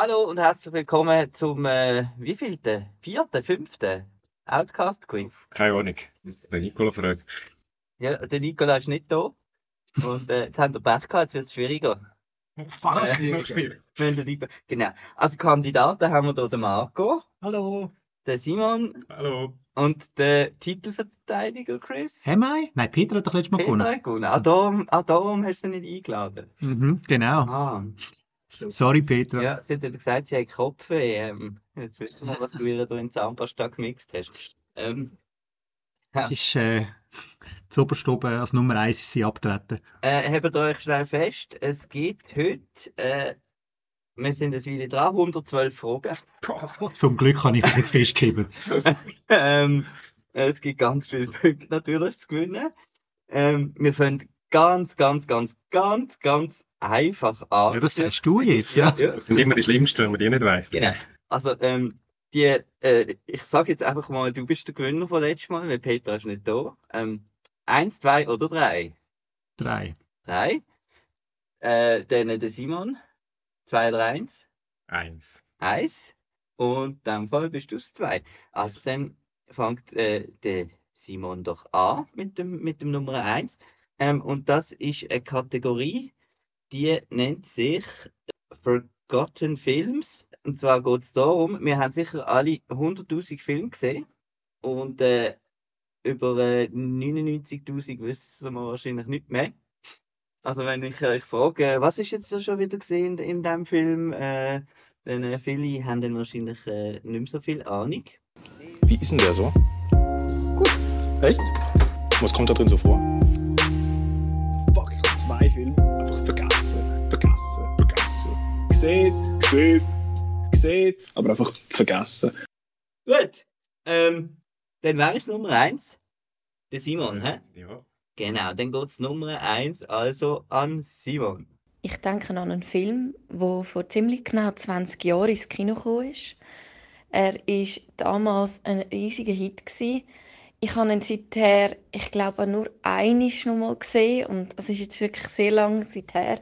Hallo und herzlich willkommen zum äh, wievielten? Vierten, fünften Outcast-Quiz. Keine Ahnung. Der Nicola fragt. Ja, der Nikola ist nicht da. Und äh, jetzt haben wir Pech gehabt, jetzt wird es schwieriger. Äh, nicht. Wir müssen die- Genau. Also Kandidaten haben wir hier den Marco, Hallo. den Simon Hallo. und den Titelverteidiger Chris. Haben wir? Nein, Peter hat doch letztes Mal Peter gewonnen. hat gewonnen. Ah, darum, darum hast du sie nicht eingeladen. Mhm, genau. Ah. Sorry, Peter. Ja, sie hat gesagt, sie hat Kopfweh. Ähm, jetzt wissen wir, was du ihr da in Zahnpasta gemixt hast. Ähm, Es ist äh, zu oberst oben als Nummer 1 ist sie abgetreten. äh, habt euch schnell fest, es gibt heute, äh, wir sind ein Weile dran, 112 Fragen. Zum Glück kann ich mich jetzt festgeben. ähm, es gibt ganz viele Punkte natürlich zu gewinnen. Ähm, wir fangen ganz, ganz, ganz, ganz, ganz einfach an. Ja, das sagst du jetzt, ja. ja. Das sind immer die Schlimmsten, wenn man die nicht weiss. Genau. Also, ähm, die, äh, ich sage jetzt einfach mal, du bist der Gewinner von letztes Mal, weil Peter ist nicht da. Ähm, eins, zwei oder drei? Drei. Drei. Äh, dann der Simon. Zwei oder eins? Eins. Eins. Und dem Fall bist du es zwei. Also dann fängt äh, der Simon doch an mit dem, mit dem Nummer eins. Ähm, und das ist eine Kategorie, die nennt sich Forgotten Films. Und zwar geht es darum, wir haben sicher alle 100.000 Filme gesehen. Und äh, über äh, 99.000 wissen wir wahrscheinlich nicht mehr. Also wenn ich euch frage, äh, was ist jetzt da schon wieder gesehen in dem Film, äh, dann äh, viele haben dann wahrscheinlich äh, nicht mehr so viel Ahnung. Wie ist denn der so? Gut. Echt? Was kommt da drin so vor? Fuck, ich habe zwei Filme einfach vergessen. Vergessen. Vergessen. Gesehen, gesehen, gesehen, aber einfach vergessen. Gut, ähm, dann wäre es Nummer eins, der Simon, hä? Ja. Genau, dann geht es Nummer eins also an Simon. Ich denke an einen Film, der vor ziemlich genau 20 Jahren ins Kino gekommen ist. Er war damals ein riesiger Hit. Gewesen. Ich habe ihn seither, ich glaube, nur einmal noch mal gesehen und es ist jetzt wirklich sehr lange seither.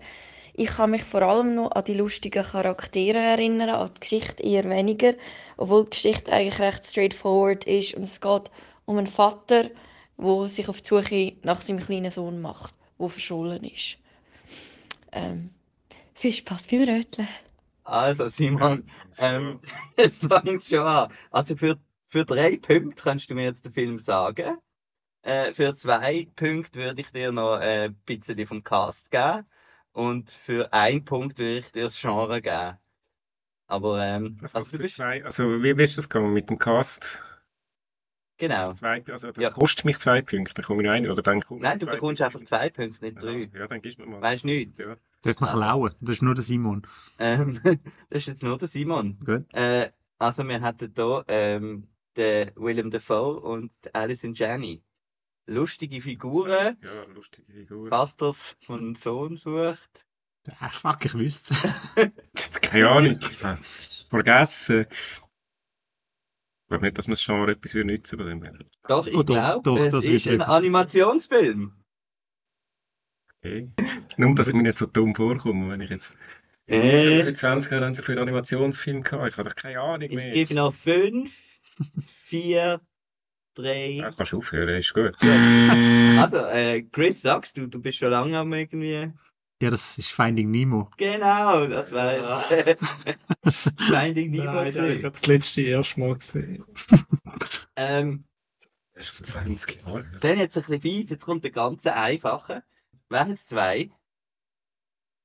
Ich kann mich vor allem noch an die lustigen Charaktere erinnern, an die Geschichte eher weniger, obwohl die Geschichte eigentlich recht straightforward ist und es geht um einen Vater, der sich auf die Suche nach seinem kleinen Sohn macht, der verschollen ist. Ähm, viel Spaß beim Röteln. Also Simon, ähm, jetzt fängt es schon an. Also für, für drei Punkte kannst du mir jetzt den Film sagen. Äh, für zwei Punkte würde ich dir noch äh, ein bisschen vom Cast geben. Und für einen Punkt würde ich dir das Genre geben. Aber, ähm, Also, also du bist, zwei, also wie wirst du das gegangen mit dem Cast? genau. Zwei, also das Ja. kostet mich zwei Punkte, dann komme ich noch ein, oder dann komme Nein, du zwei bekommst Punkte. einfach zwei Punkte, nicht drei. Ja, ja, dann gibst du mir mal. Weißt du nicht? Ja. Darf man Also. klauen? Das ist nur der Simon. Ähm, das ist jetzt nur der Simon. Gut. Äh, also wir hatten hier ähm, den Willem Dafoe und Alison Janney. Lustige Figuren, Ja, lustige Figur. Vaters von Sohn sucht. Ach, fuck, ich wüsste Keine Ahnung. Vergessen. Ich glaube nicht, dass man das Genre etwas würde nützen bei dem. Doch, ich Oh, glaube, es das ist ein etwas. Animationsfilm. Okay. Nur, dass ich mir nicht so dumm vorkomme, wenn ich jetzt. Äh, Für 20 Jahre haben sie für einen Animationsfilm gehabt. Ich habe doch keine Ahnung ich mehr. gebe noch fünf, vier, drei. Ja, kannst du aufhören, ist gut. Also, äh, Chris, sagst du, du bist schon lange am irgendwie. Ja, das ist Finding Nemo. Genau, das war Finding Nemo. Nein, ich gerade das letzte erste Mal gesehen. Ähm, Das ist 20 Jahre. Dann jetzt ein bisschen fies, jetzt kommt der ganze einfache. Wären es zwei?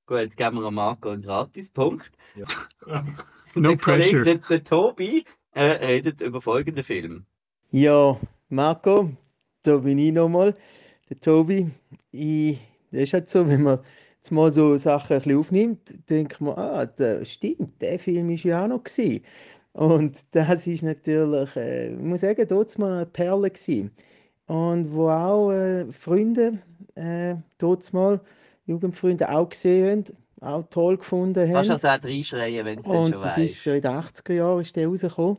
Gut, geben wir am Marco einen Gratispunkt. No der Kollege, pressure. Der, der Tobi äh, redet über folgenden Film. Ja, Marco, da bin ich nochmal, der Tobi. Ich, das ist halt so, wenn man jetzt mal so Sachen ein bisschen aufnimmt, denkt man, ah, das stimmt, der Film ist ja auch noch gewesen. Und das ist natürlich, äh, ich muss sagen, dort mal eine Perle gewesen. Und wo auch äh, Freunde, äh, dort mal, Jugendfreunde auch gesehen haben. auch toll gefunden Kannst haben. also auch reinschreien, wenn du es dann Und schon das ist weißt. so in den 80er Jahren ist der rausgekommen.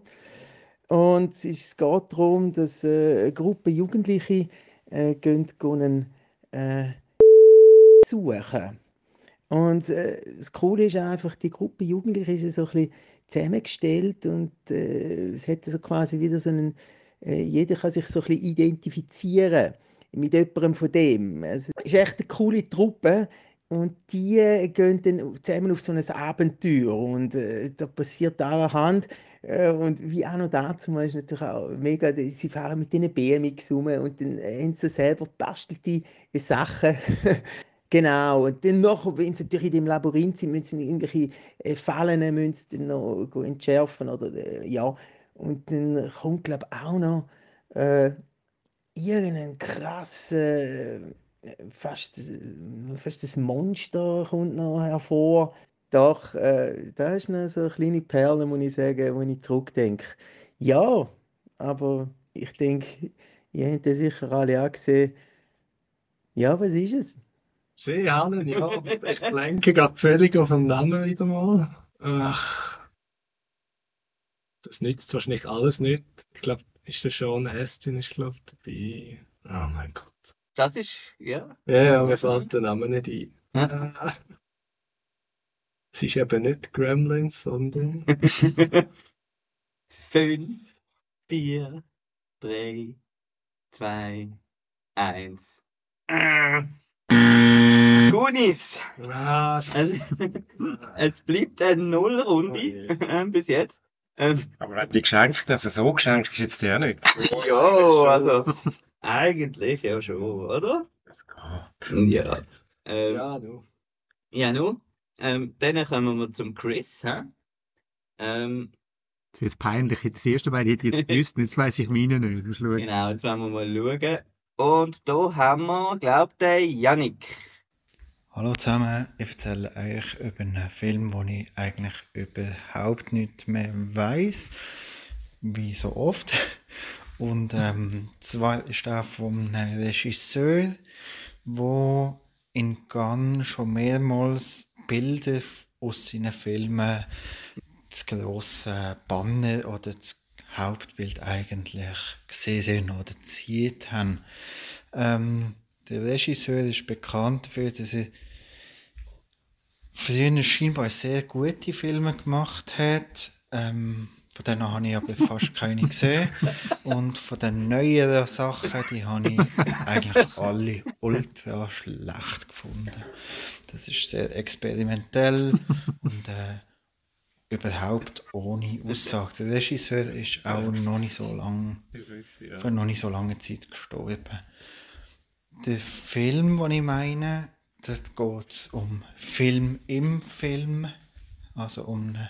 Und es, geht darum, dass äh, eine Gruppe Jugendliche äh, gehen, gehen äh, suchen. Und äh, das Coole ist einfach, die Gruppe Jugendliche ist so ein bisschen zusammengestellt und äh, es hat so quasi wieder so einen, äh, jeder kann sich so ein bisschen identifizieren mit jemandem von dem. Also, es ist echt eine coole Truppe. Und die äh, gehen dann zusammen auf so ein Abenteuer und äh, da passiert allerhand. Äh, und wie auch noch dazu ist natürlich auch mega, sie fahren mit diesen BMX rum und dann haben sie selber bastelte Sachen. Genau, und dann noch, wenn sie natürlich in dem Labyrinth sind, müssen sie irgendwelche äh, Fallen müssen dann noch entschärfen oder äh, ja. Und dann kommt, glaube ich, auch noch äh, irgendein krasser, äh, fast, fast das Monster kommt noch hervor. Doch, äh, da ist noch so eine kleine Perle, muss ich sagen, wenn ich zurückdenke. Ja, aber ich denke, ihr habt das sicher alle auch gesehen. Ja, was ist es? Sie haben, ja. Ich blenke gerade völlig auf den Namen wieder mal. Ach. Das nützt wahrscheinlich alles nicht. Ich glaube, ist der Sean Astin ist, glaube dabei. Oh mein Gott. Das ist, ja. Ja, ja, mir fällt der Name nicht ein. Ja. Ah. Es ist eben nicht Gremlins, sondern. Fünf, vier, drei, zwei, eins. Goonies! Ah, Es, es bleibt eine Nullrunde äh, bis jetzt. Ähm, Aber die geschenkt, also so geschenkt ist jetzt der nicht. ja, also eigentlich ja schon, oder? Das geht. Ja. Ähm, ja, du. ja, nun. Ähm, dann kommen wir zum Chris. Hä? Ähm, Jetzt wird es peinlich. Das erste Mal hätte ich jetzt gewusst, jetzt weiss ich meine nicht. Musst schauen. genau, jetzt wollen wir mal schauen. Und da haben wir, glaubt der Yannick. Hallo zusammen, ich erzähle euch über einen Film, den ich eigentlich überhaupt nicht mehr weiß, wie so oft. Und ähm, zwar ist er vom Regisseur, wo in Cannes schon mehrmals Bilder aus seinen Filmen das grosse Banner oder das Hauptbild eigentlich gesehen oder gezielt haben. Ähm, der Regisseur ist bekannt dafür, dass er früher scheinbar sehr gute Filme gemacht hat. Ähm, von denen habe ich aber fast keine gesehen. Und von den neueren Sachen, die habe ich eigentlich alle ultra schlecht gefunden. Das ist sehr experimentell und äh, überhaupt ohne Aussage. Der Regisseur ist auch noch nicht so lang, Ja. vor noch nicht so langer Zeit gestorben. Der Film, den ich meine, dort geht es um Film im Film, also um ein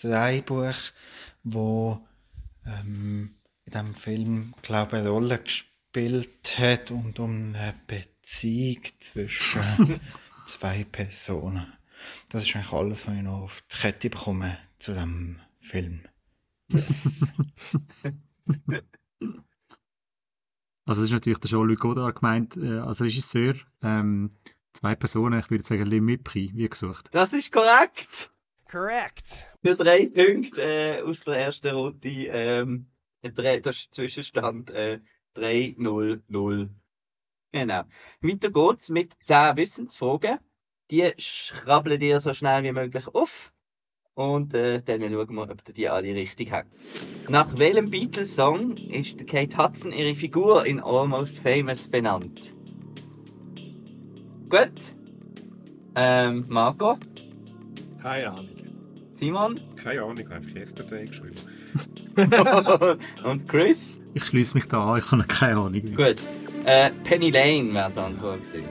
Drehbuch, wo ähm, in diesem Film, glaube ich, eine Rolle gespielt hat und um eine Beziehung zwischen zwei Personen. Das ist eigentlich alles, was ich noch auf die Kette bekomme zu diesem Film. Yes. Also das ist natürlich der Jean-Luc Godard gemeint äh, als Regisseur. Ähm, zwei Personen, ich würde sagen Mipri, wie gesucht. Das ist korrekt! Correct. Für drei Punkte äh, aus der ersten Runde. Ähm, drei, das ist Zwischenstand äh, 3-0-0. Genau. Weiter geht's mit 10 Wissensfragen. Die schrabbeln dir so schnell wie möglich auf. Und äh, dann schauen wir, ob ihr die alle richtig habt. Nach welchem Beatles-Song ist Kate Hudson ihre Figur in Almost Famous benannt? Gut. Ähm, Marco? Keine Ahnung. Simon? Keine Ahnung, ich habe einfach Yesterday geschrieben. Und Chris? Ich schließe mich da an, ich habe keine Ahnung. Gut. Äh, Penny Lane wäre die Antwort gewesen.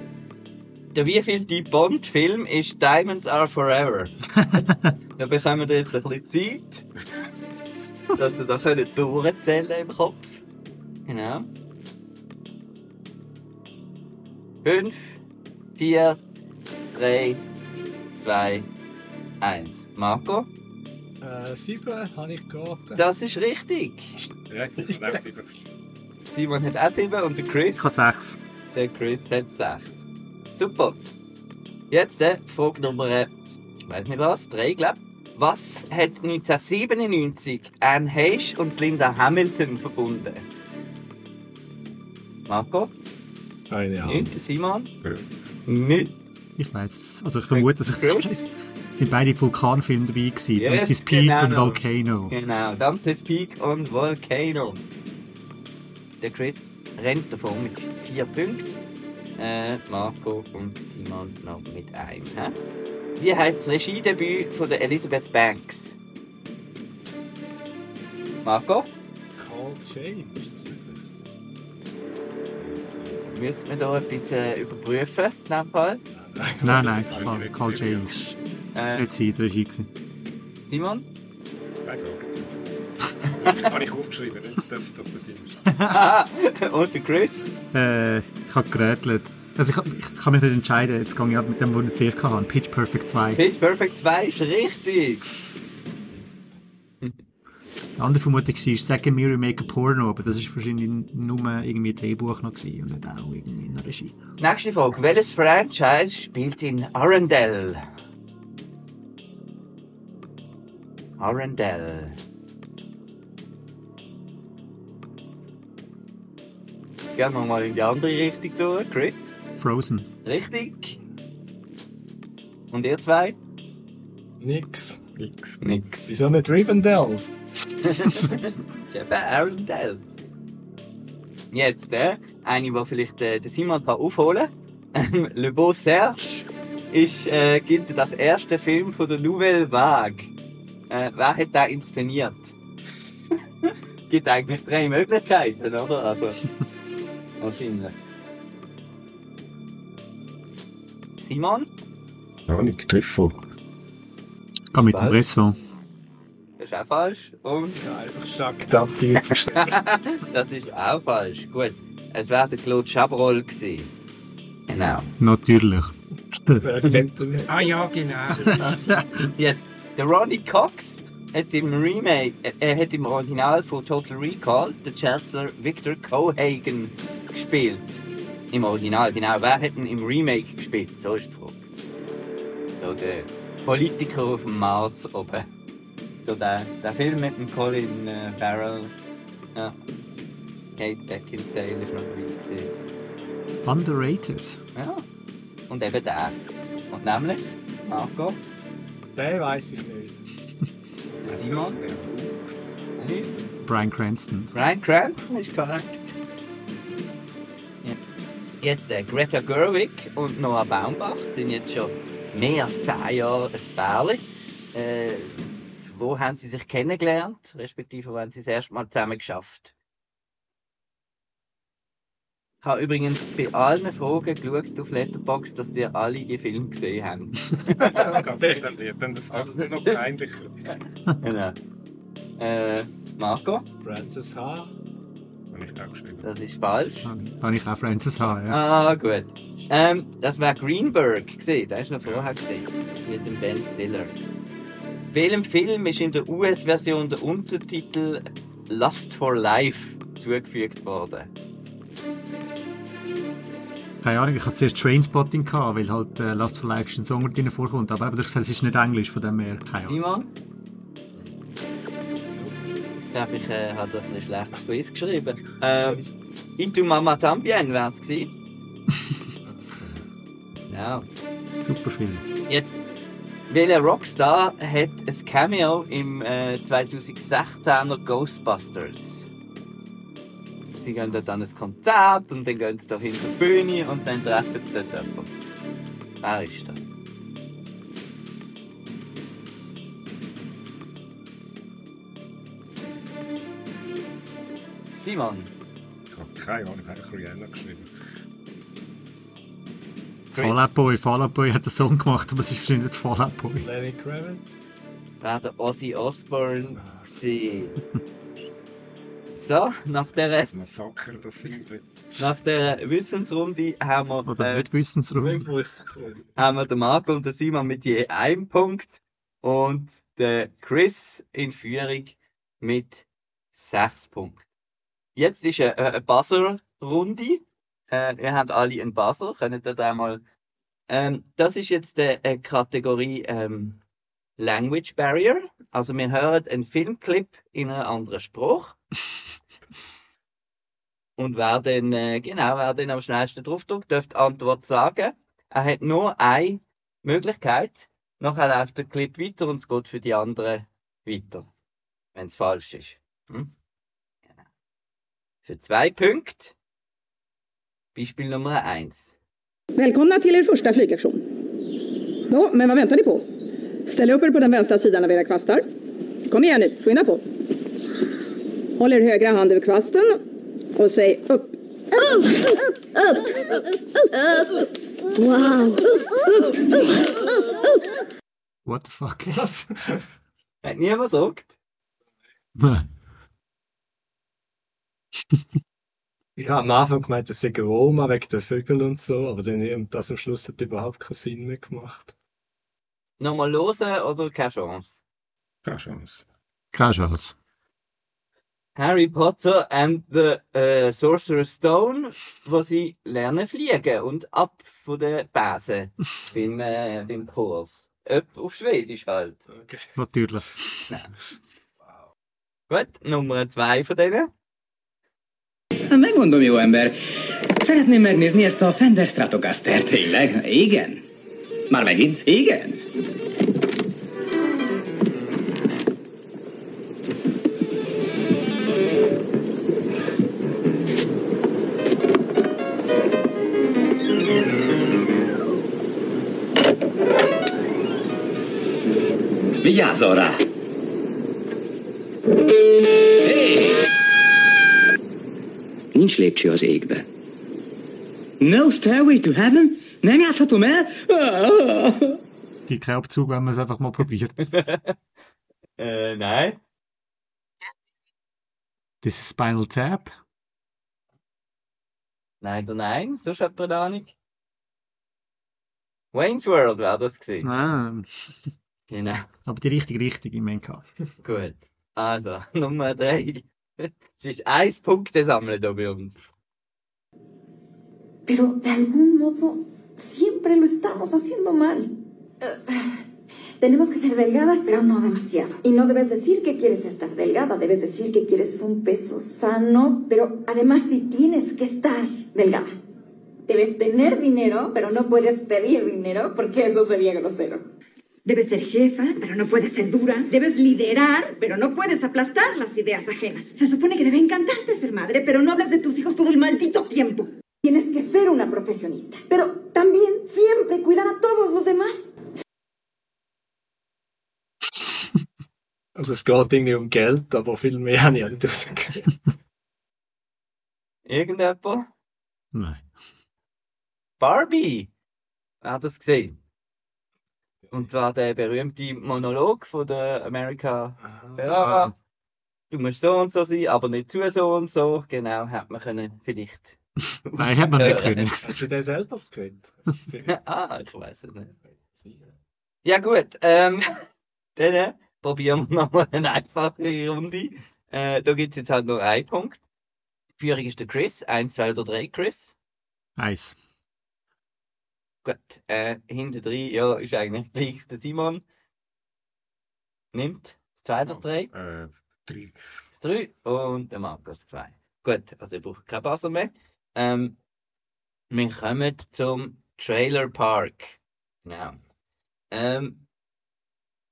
Der wievielte Bond-Film ist Diamonds Are Forever? da bekommen wir jetzt ein bisschen Zeit, dass ihr da könnt durchzählen im Kopf. Genau. Fünf, vier, drei, zwei, eins. Marco? Äh, sieben habe ich geraten. Das ist richtig. Ja, es ist schnell sieben. Simon hat auch sieben und der Chris? Ich habe sechs. Der Chris hat 6. Super. Jetzt äh, Frage Nummer, äh, ich weiß nicht was, drei, glaube Was hat 1997 Anne Heche und Linda Hamilton verbunden? Marco? Keine Ahnung. Nicht? Simon? Ja. Nicht? Ich weiß Also ich vermute, es Chris? Sind beide Vulkanfilme dabei gewesen. Yes, Dante's Peak genau. und Volcano. Genau, Dante's Peak und Volcano. Der Chris rennt davon mit vier Punkten. Äh, Marco und Simon noch mit einem. Hä? Wie heißt das Regiedebüt von der Elizabeth Banks? Marco? Cold Shame. Müssen wir da etwas äh, überprüfen, in dem Fall? Nein, nein, Carl James. Äh, Nicht sie, der Regie gewesen. Simon? Zwei Fragen. Habe ich aufgeschrieben, nicht, dass das nicht ist. und der Chris? Äh, ich habe gerätselt. Also ich, ich kann mich nicht entscheiden. Jetzt gehe ich halt mit dem, was ich sehr kann. Pitch Perfect 2. Pitch Perfect 2 ist richtig. Die andere Vermutung war, Second Mirror Make a Porno, aber das ist wahrscheinlich nur irgendwie ein Drehbuch noch gewesen und nicht auch irgendwie in der Regie. Nächste Frage. Welches Franchise spielt in Arendelle? Arendelle. Gehen wir mal in die andere Richtung durch. Chris? Frozen. Richtig. Und ihr zwei? Nix. Nix. Nix. Wieso nicht Rivendell? Eben Arendelle. Jetzt, äh, eine, die vielleicht äh, der Simon kann aufholen kann. Le Beau Serge ist, äh, gilt als erster Film von der Nouvelle Vague. Äh, wer hat den inszeniert? Gibt eigentlich drei Möglichkeiten, oder? Also, wahrscheinlich. Simon? Ja, nicht Trüffel. Ich gehe mit dem Bresson. Das ist auch falsch. Und Ja, einfach verstehen. das ist auch falsch. Gut. Es wäre der Claude Chabrol gewesen. Genau. Natürlich. Ah ja, genau. Jetzt, der Ronnie Cox hat im Remake, äh, er hat im Original von Total Recall den Chancellor Victor Cohagen gespielt. Im Original, genau. Wer hat ihn im Remake gespielt? So ist die Frage. So der Politiker auf dem Mars oben. So der, der Film mit dem Colin äh, Farrell. Ja. Kate Beckinsale ist noch dabei. Underrated. Ja. Und eben der. Und nämlich, Marco, Den weiß ich nicht. Simon? Brian Cranston. Brian Cranston ist korrekt. Ja. Jetzt äh, Greta Gerwig und Noah Baumbach sind jetzt schon mehr als zehn Jahre ein Pärchen. Äh, wo haben sie sich kennengelernt? Respektive, wo haben sie das erste Mal zusammen geschafft? Ich habe übrigens bei allen Fragen geschaut auf Letterboxd, dass die alle die Filme gesehen haben. Ganz detailliert, dann das macht es nicht noch peinlicher. genau. Äh, Marco, Francis H. Habe ich auch geschrieben. das ist falsch. Da habe ich auch Francis H. Ja. Ah, gut. Ähm, das war Greenberg gesehen, der ist noch vorher gesehen. Mit dem Ben Stiller. Welchem Film ist in der US-Version der Untertitel Lust for Life zugefügt worden? Keine Ahnung, ich hatte zuerst Trainspotting gehabt, weil halt äh, Last for Life ein Song drin vorkommt. Aber eben, du hast gesagt, es ist nicht Englisch, von dem her keine Ahnung. Simon? Ich glaube, ich äh, habe doch ein schlechtes Quiz geschrieben. Ähm, Into Mama Tambien wäre es gewesen. ja. Super Film. Jetzt, welcher Rockstar hat ein Cameo im äh, 2016er Ghostbusters? Sie gehen dort an ein Konzert und dann gehen sie da hinter die Bühne und dann treffen sie dort jemanden. Wer ist das? Simon. Ich habe keine Ahnung, ich habe Rihanna geschrieben. Fallout Boy. Fallout Boy hat einen Song gemacht, aber es ist wahrscheinlich nicht Fallout Boy. Lenny Kravitz. Das wäre der Ozzy Osbourne gewesen. So, nach der, Das Massaker, das nach der Wissensrunde haben wir, Oder äh, nicht so. haben wir den Marco und den Simon mit je einem Punkt und der Chris in Führung mit sechs Punkten. Jetzt ist eine, eine Buzzer-Runde. Äh, ihr habt alle einen Buzzer, könnt ihr da mal Ähm, das ist jetzt äh, eine Kategorie ähm, Language Barrier. Also wir hören einen Filmclip in einem anderen Spruch. Und wer dann, äh, genau, wer dann am schnellsten draufdrückt, darf die Antwort sagen. Er hat nur eine Möglichkeit. Nachher läuft der Clip weiter und es geht für die anderen weiter. Wenn es falsch ist. Hm? Genau. För zwei Punkte. Beispiel nummer eins. Välkomna till er första flygaktion. Nå, men vad väntar ni på? Ställ upp er på den vänstra sidan av era kvastar. Kom igen nu, skynda. Håll er högra hand över kvasten och säg upp. Wow. What the fuck? Hat niemand gedruckt? Ich habe am Anfang gemeint, das sei Roma wegen der Vögel und so, aber dann, das am Schluss hat überhaupt keinen Sinn mehr gemacht. Nochmal hören oder keine Chance? Keine Chance. Keine Chance. Harry Potter and the äh, Sorcerer's Stone, wo sie lernen fliegen und ab von der Base beim, äh, beim Kurs. Öp auf Schwedisch halt. Okay. Natürlich. Gut, Nummer zwei von denen. Megmondom, jó ember. Szeretném megnézni ezt a Fender Stratocaster, tényleg? Igen? Már megint? Igen? Rá! Hé! Nincs lépcső az égbe. No stairway to heaven? Nem játszhatom el? Gibt keinen Abzug, wenn man es einfach mal probiert. Äh, nein. Das ist Spinal Tap. Leider nein. Sonst hat man eine Ahnung. Wayne's World wäre das gewesen. Ah, Genau. aber die richtige Richtung im NK. Gut. Also, Nummer drei. Es ist ein Punkte sammeln hier bei uns. Pero de algún modo siempre lo estamos haciendo mal. Eh, Tenemos que ser delgadas, pero no demasiado. Y no debes decir que quieres estar delgada, debes decir que quieres un peso sano, pero además sí tienes que estar delgada. Debes tener dinero, pero no puedes pedir dinero porque eso sería grosero. Debes ser jefa, pero no puedes ser dura. Debes liderar, pero no puedes aplastar las ideas ajenas. Se supone que debe encantarte ser madre, pero no hablas de tus hijos todo el maldito tiempo. Tienes que ser una profesionista, pero también siempre cuidar a todos los demás. Also es geht irgendwie um Geld, aber viel mehr habe ich auch nicht rausgekriegt. Irgendjemand? Nein. Barbie! Wer hat das gesehen? Und zwar der berühmte Monolog von der America Ferrara. Du musst so und so sein, aber nicht zu so und so. Genau, hätte man können vielleicht. Nein, hat man nicht können. Hast du den selber gewählt? ah, ich weiß es nicht. Ja gut, ähm, dann äh, probieren wir nochmal eine einfache Runde. Äh, da gibt es jetzt halt nur einen Punkt. Die Führung ist der Chris. Eins, zwei oder drei, Chris. Eins. Gut, äh, hinter drin, ja, ist eigentlich gleich der Simon. Nimmt das zweite, das drei. Äh, drei. Das drei und der Markus zwei. Gut, also ich brauche kein Buzzer mehr. Ähm, wir kommen zum Trailer Park. Genau. Ähm,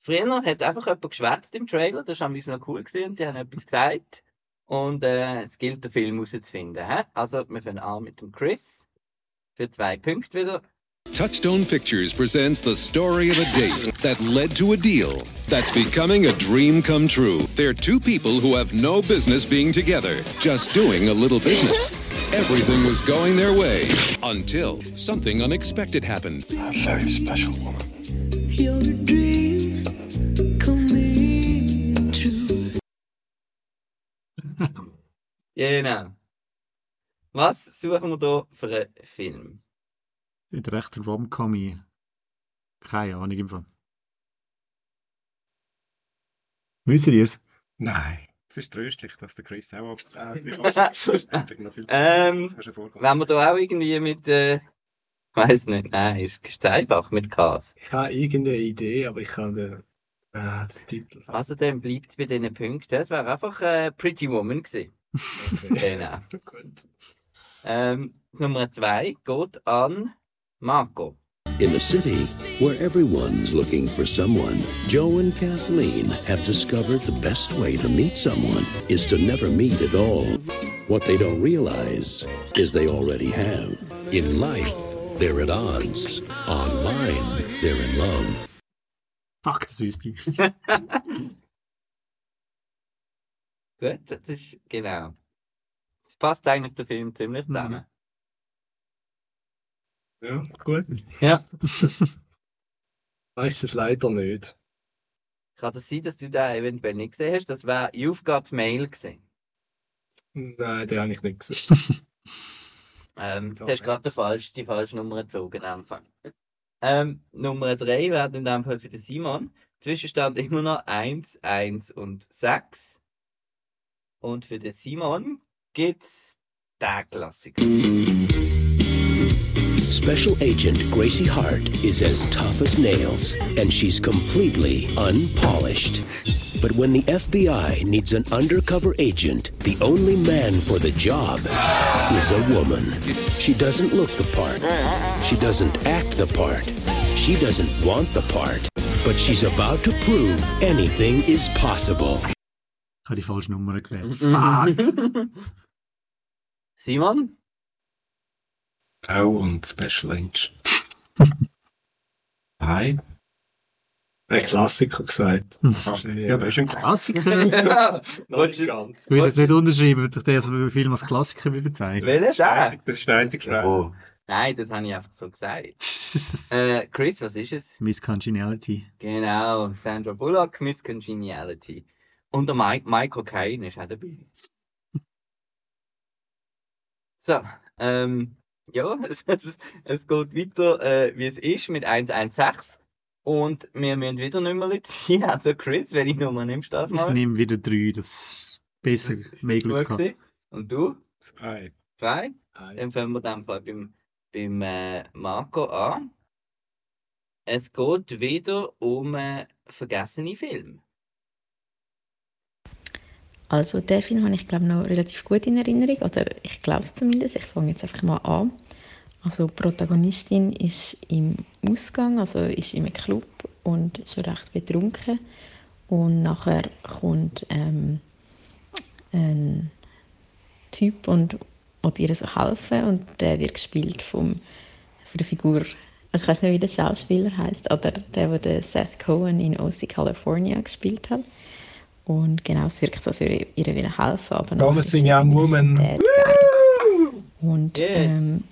früher hat einfach jemand geschwätzt im Trailer, das war ein noch cool gewesen, und die haben etwas gesagt. Und äh, es gilt, den Film herauszufinden. hä? Also, wir fangen an mit dem Chris. Für zwei Punkte wieder. Touchstone Pictures presents the story of a date that led to a deal that's becoming a dream come true. They're two people who have no business being together, just doing a little business. Everything was going their way until something unexpected happened. A very special woman. Your dream coming true. Genau. Was suchen wir da für einen Film? Nicht recht Rom-Com. Keine Ahnung im Fall. Wisst ihr es? Nein. Es ist tröstlich, dass der Chris auch abstreitet. ähm, wenn wir da auch irgendwie mit äh, Weiß nicht, nein, es ist einfach mit Ks. Ich habe irgendeine Idee, aber ich kann den, äh, den Titel. Also dann bleibt es bei diesen Punkten. Es wäre einfach äh, Pretty Woman gewesen. Genau. Gut. Ähm, Nummer zwei geht an Marco. In a city where everyone's looking for someone, Joe and Kathleen have discovered the best way to meet someone is to never meet at all. What they don't realize is they already have. In life, they're at odds. Online, they're in love. Fuck, das wüsste ich. Gut, das ist genau. Das passt eigentlich der Film ziemlich zusammen. Ja, gut. Ja. Weiß es leider nicht. Kann das sein, dass du den eventuell nicht gesehen hast? Das wäre You've Got Mail gesehen. Nein, den habe ich nicht gesehen. Ähm, du hast gerade die falsche, die falsche Nummer gezogen am Anfang. Ähm, Nummer 3 wäre in dem Fall für den Simon. Zwischenstand immer noch 1, 1 und 6. Und für den Simon gibt's den Klassiker. Special Agent Gracie Hart is as tough as nails, and she's completely unpolished. But when the FBI needs an undercover agent, the only man for the job is a woman. She doesn't look the part. She doesn't act the part. She doesn't want the part. But she's about to prove anything is possible. Ich habe die falsche Nummer gewählt. Fuck! Simon? Auch und Special Agent. Hi. Ein Klassiker gesagt. Ja, das ist ein Klassiker. Du- ganz. Du willst es nicht unterschreiben, würde ich den so Film als Klassiker bezeichnen. Welcher der? Das ist der einzige Frage. Oh. Nein, das habe ich einfach so gesagt. Äh, Chris, was ist es? Miss Congeniality. Genau, Sandra Bullock, Miss Congeniality. Und der Mike, Michael Caine ist auch dabei. So, ähm, ja, es, es, es geht weiter, äh, wie es ist, mit 116. Und wir müssen wieder nicht mehr ziehen. Also Chris, welche Nummer nimmst du das Ich mal? nehme wieder drei, das ist besser, mehr Gut Glück gehabt. Und du? Zwei. Zwei? Hi. Dann fangen wir dann beim, beim äh, Marco an. Es geht wieder um äh, vergessene Filme. Also der Film habe ich glaube noch relativ gut in Erinnerung, oder ich glaube es zumindest. Ich fange jetzt einfach mal an. Also die Protagonistin ist im Ausgang, also ist im Club und ist schon recht betrunken. Und nachher kommt ähm, ein Typ und will ihr so helfen und der wird gespielt vom, von der Figur, also ich weiß nicht, wie der Schauspieler heißt, oder der, der den Seth Cohen in OC California gespielt hat. Und genau, es wirkt so, als würde ihr ihr helfen, aber Promising Young Woman. Und Yes. ähm,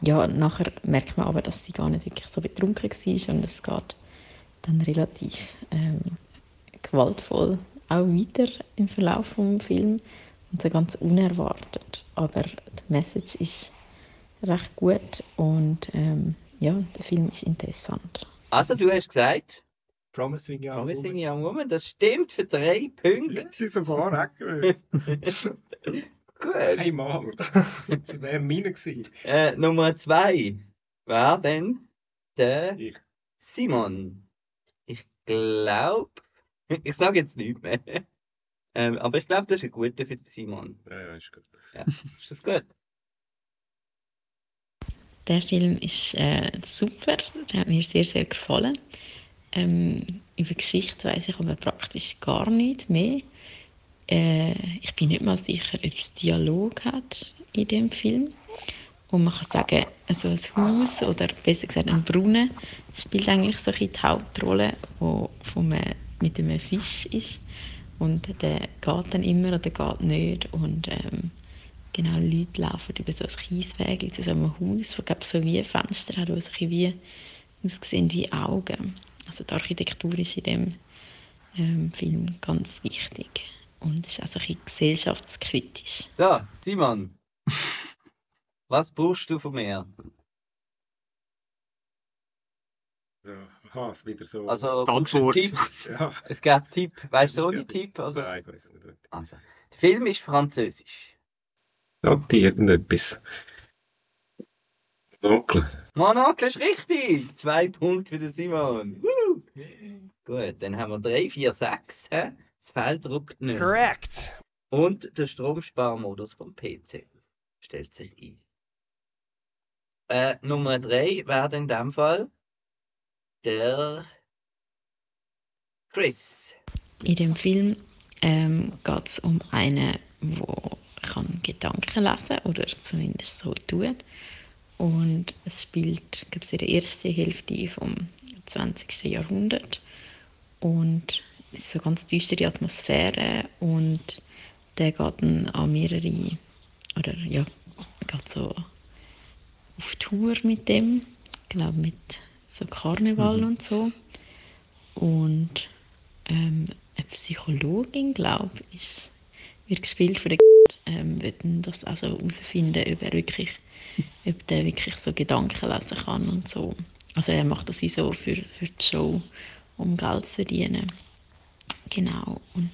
ja, nachher merkt man aber, dass sie gar nicht wirklich so betrunken war und es geht dann relativ ähm, gewaltvoll auch weiter im Verlauf vom Film und so ganz unerwartet. Aber die Message ist recht gut und ähm, ja, der Film ist interessant. Also, du hast gesagt, Promising Young Promising Woman. Young Woman, das stimmt für drei Punkte. Sie sogar auch gewusst. Gut. Einmal. Das wäre meine gewesen. Äh, Nummer zwei war denn der Ich. Simon. Ich glaube, ich sage jetzt nichts mehr. Ähm, aber ich glaube, das ist ein guter für den Simon. Ja, ja, ist gut. Ja, ist das gut? Der Film ist äh, super, der hat mir sehr, sehr gefallen. Ähm, über Geschichte weiß ich aber praktisch gar nicht mehr. Äh, ich bin nicht mal sicher, ob es Dialog hat in dem Film. Und man kann sagen, also ein Haus oder besser gesagt ein Brunnen spielt eigentlich so ein die Hauptrolle, wo vom, mit einem Fisch ist. Und der geht dann immer oder geht nicht. Und ähm, genau, Leute laufen über so ein Kiesweg zu so einem Haus, wo glaub, so wie Fenster hat, ein bisschen wie aussehen wie Augen. Also die Architektur ist in dem ähm, Film ganz wichtig. Und es ist auch so ein bisschen gesellschaftskritisch. So, Simon. Was brauchst du von mir? So, aha, wieder so. Also, Antwort. Tipp? Ja. Es gibt Tipp. Weißt du ohne Tipp? Also, Nein, ich weiß nicht. also, der Film ist französisch. Sagt irgendetwas. Monokel. Monokel ist richtig! Zwei Punkte für den Simon. Woo! Gut, dann haben wir 3, 4, 6. hä? Das Feld druckt nicht. Correct. Und der Stromsparmodus vom PC stellt sich ein. Äh, Nummer 3 wäre in dem Fall der Chris. In dem Film ähm, geht es um einen, der kann Gedanken lesen oder zumindest so tut. Und es spielt ich, in der ersten Hälfte vom 20. Jahrhundert. Und ist so ganz düstere Atmosphäre und der geht dann an mehrere, oder ja, geht so auf Tour mit dem, ich glaube mit so Karneval Mhm. und so. Und ähm, eine Psychologin, glaube ich, ist, wird gespielt von der ähm, wird das also herausfinden, ob er wirklich, ob der wirklich so Gedanken lesen kann und so. Also er macht das wie so für, für die Show, um Geld zu verdienen. Genau, und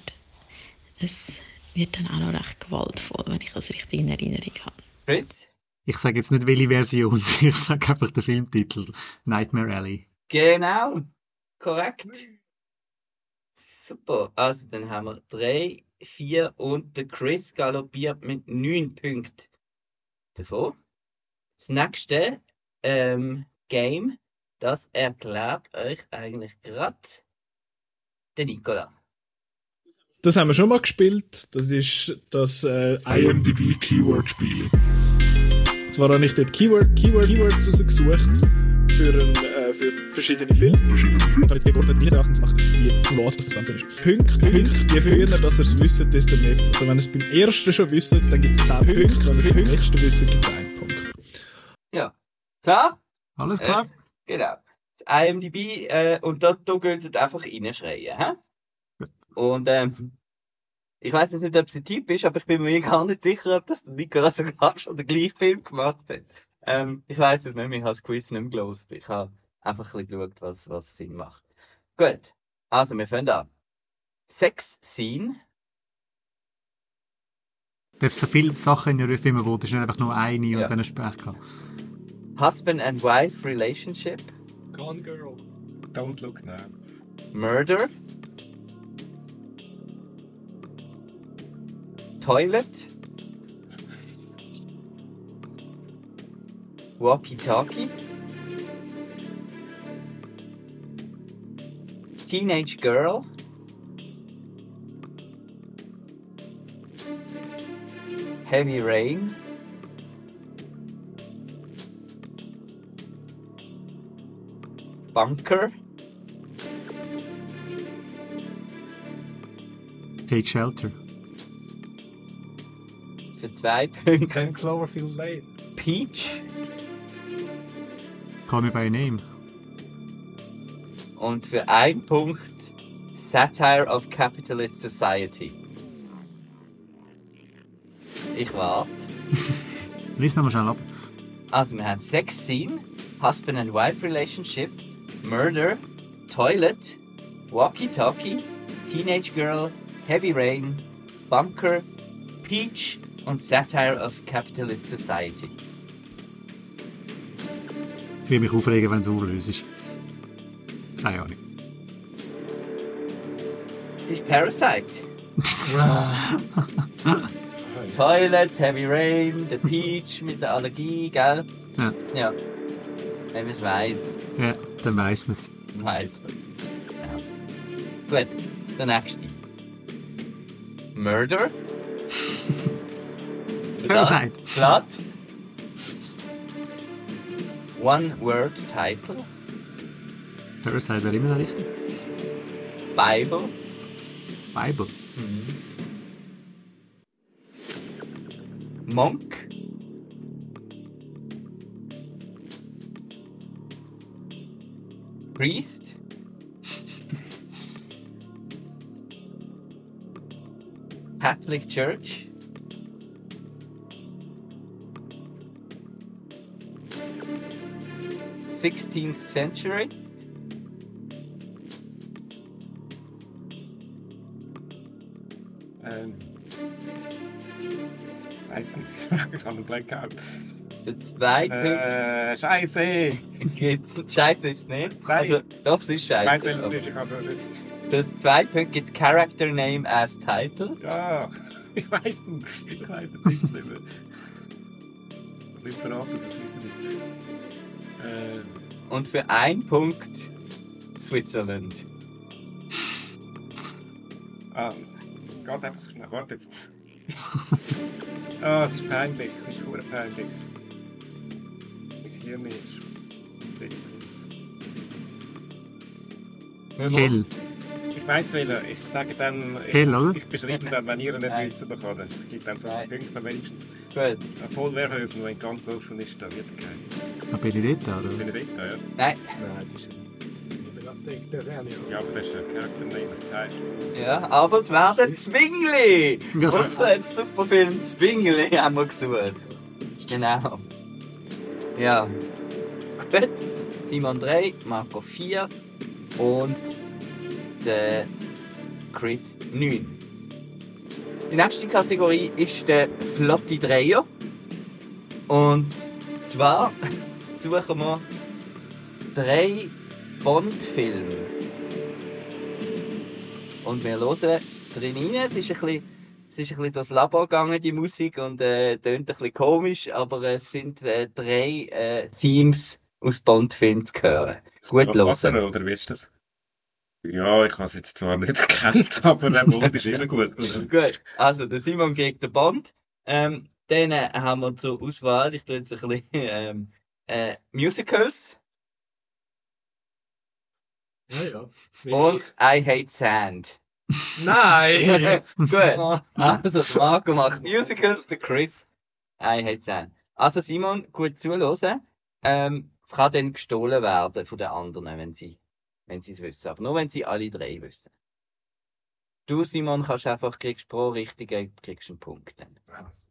es wird dann auch noch recht gewaltvoll, wenn ich das richtig in Erinnerung habe. Chris? Ich sage jetzt nicht, welche Version, ich sage einfach den Filmtitel. Nightmare Alley. Genau, korrekt. Super, also dann haben wir 3, 4 und der Chris galoppiert mit 9 Punkten davon. Das nächste ähm, Game, das erklärt euch eigentlich gerade der Nicola. Das haben wir schon mal gespielt. Das ist das äh, IMDb Keyword Spiel. Zwar habe ich dort Keyword, Keyword, Keywords rausgesucht für, ein, äh, für verschiedene Filme. Und habe jetzt geordnet, meines Erachtens nach die was das Ganze ist. Punkt, Punkt. Je früher, dass ihr es wisst, desto mehr. Also wenn ihr es beim ersten schon wisst, dann gibt es 10 Punkte. Wenn ihr es beim nächsten wisst, gibt es 1 Punkt. Ja, klar? Alles klar. Äh, genau. IMDb äh, und das, da gilt einfach reinschreien. Hä? Und ähm, ich weiß jetzt nicht, ob es ein Typ ist, aber ich bin mir gar nicht sicher, ob das der Nicola sogar schon den gleichen Film gemacht hat. Ähm, ich weiß es nicht mehr, ich habe das Quiz nicht mehr gelost. Ich habe einfach ein bisschen geschaut, was, was Sinn macht. Gut, also wir fangen an. Sex Scene. Darf so viele Sachen in einer Film, wo du einfach nur eine Ja. und dann einen Sprech gehabt. Husband and Wife Relationship. Gone Girl. Don't look now. Murder. Toilet. Walkie Talkie. Teenage Girl. Heavy Rain. Bunker. Take Shelter. Für zwei Punkte. Ten Cloverfield Lane. Peach. Call Me By Your Name. Und für einen Punkt Satire of Capitalist Society. Ich warte. Lies nochmal schnell ab. Also wir haben Sex Scene, Husband and Wife Relationship, Murder, Toilet, Walkie Talkie, Teenage Girl, Heavy Rain, Bunker, Peach und Satire of Capitalist Society. Ich will mich aufregen, wenn es urlös ist. Keine Ahnung. Es ist Parasite. Toilet, Heavy Rain, The Peach mit der Allergie, gell? Ja. Ja. Wenn man es weiss, Ja, dann weiss man es. weiss man es. Ja. Gut, der nächste. Murder. Parasite. Blood. One Word Title. Parasite wäre immer noch richtig. Bible. Bible. Monk. Priest. Catholic Church. Sixteenth century. Ähm. Weiß nicht. ich habe einen Blackout. Für zwei Punkte. Äh, Scheiße! Gibt's, Scheiße ist es nicht. Nein. Also, doch, es ist Ich weiß, Scheiße. ich habe nicht. Das zwei Punkte gibt es Character Name as Title. Ja, ich weiß nicht. Ich weiß es nicht mehr. Nicht verraten, das ist nicht. Äh, Und für einen Punkt Switzerland. ah, geht einfach so schnell. Warte jetzt. Ah, es ist peinlich. Es ist peinlich. Ist. Hell. Ich weiß welcher. Ich sage dann. Ich, Hell, oder? Ich beschreibe dann, wenn ihr nicht wisst, oder kann. Ich gebe dann so einen Punkt wenigstens. Gut. Obwohl Wehrhöfen, wenn ganz offen ist, da wird kein. Ah, Benedetta, oder? Benedetta, ja. Nein. Nein, das ist. Ja, aber das ist ein Charakter Name as Title. Ja, aber es wäre der Zwingli! Unser Superfilm Zwingli haben wir gesucht. Genau. Ja. Gut. Simon 3, Marco 4 und der Chris 9. Die nächste Kategorie ist der Flotti Dreier. Und zwar suchen wir drei Bond-Filme. Und wir hören drin rein. Es ist ein bisschen, es ist ein bisschen durchs Labor gegangen, die Musik, und äh, tönt ein bisschen komisch, aber es sind äh, drei äh, Themes aus Bond-Filmen zu hören. Gut hören. Oder wie ist das? Ja, ich habe es jetzt zwar nicht erkannt, aber der Mond ist immer gut. Gut, also der Simon gegen den Bond. Ähm, dann äh, haben wir zur Auswahl, ich tue jetzt ein bisschen ähm, äh, Musicals Ja, ja. Und I Hate Sand. Nein! Gut, also Marco macht Musicals, der Chris Sand. Also Simon, gut zuhören. Ähm, es kann dann gestohlen werden von den anderen, wenn sie wenn sie es wissen. Aber nur wenn sie alle drei wissen. Du, Simon, kannst einfach, kriegst pro richtige, kriegst einen Punkt dann. Was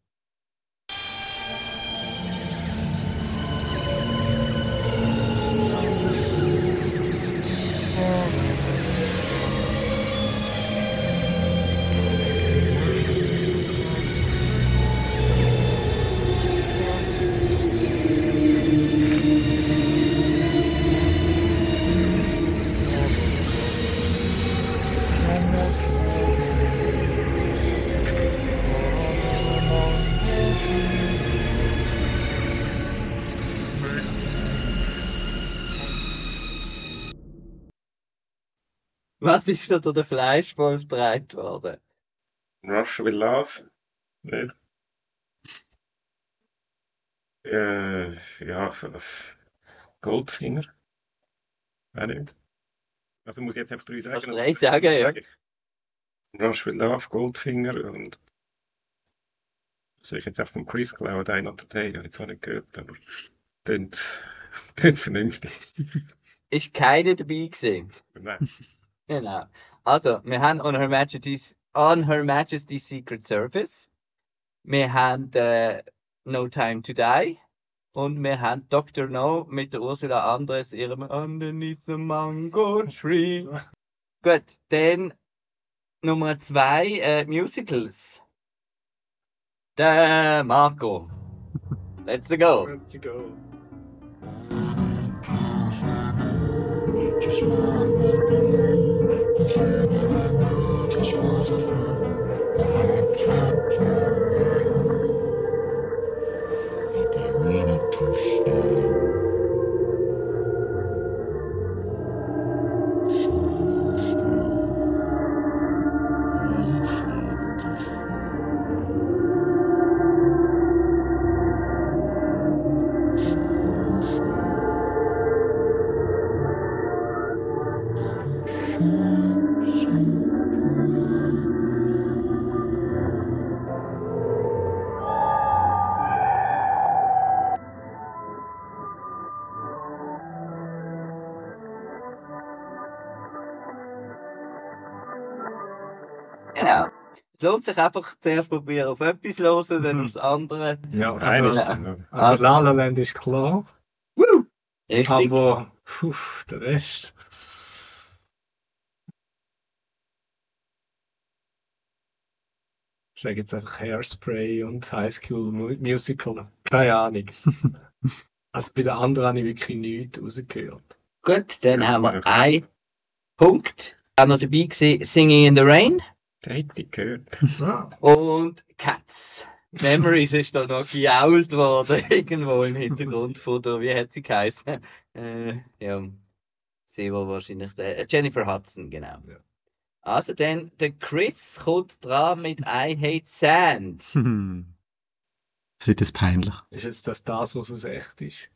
ist da durch den Fleischwolf gedreht worden? Rush with Love? Nicht? Äh, ja, f- f- Goldfinger? Auch nicht. Also muss ich jetzt einfach drei sagen. Kannst drei sagen, ja. Rush with Love, Goldfinger und soll ich jetzt auf vom Chris klauen, Day Not Day? Ich habe jetzt zwar nicht gehört, aber klingt, klingt vernünftig. Ist keine dabei gewesen. Nein. Genau. Also, wir haben On Her Majesty's, On Her Majesty's Secret Service. Wir haben äh, uh, No Time to Die. Und wir haben Dr. No mit der Ursula Andres, ihrem Underneath the Mango Tree. Gut, dann Nummer zwei, äh, Musicals. Der Marco. Let's go. Let's go. Genau. Es lohnt sich einfach zuerst probieren auf etwas hören, dann aufs andere. Ja, also, ist Ja. also La La Land ist klar. Richtig. Aber puh, der Rest. Ich sage jetzt einfach Hairspray und High School Mu- Musical. Keine Ahnung. Also bei den anderen habe ich wirklich nichts rausgehört. Gut, dann haben wir einen Punkt. Auch noch dabei gewesen, Singing in the Rain. Ich gehört. Und Cats. Memories ist da noch gejault worden, irgendwo im Hintergrund von der, wie hat sie geheißen? Äh, ja, sie war wahrscheinlich der, äh, Jennifer Hudson, genau. Also dann, der Chris kommt dran mit I Hate Sand. Hm. Das wird jetzt peinlich. Ist jetzt das das, was es echt ist?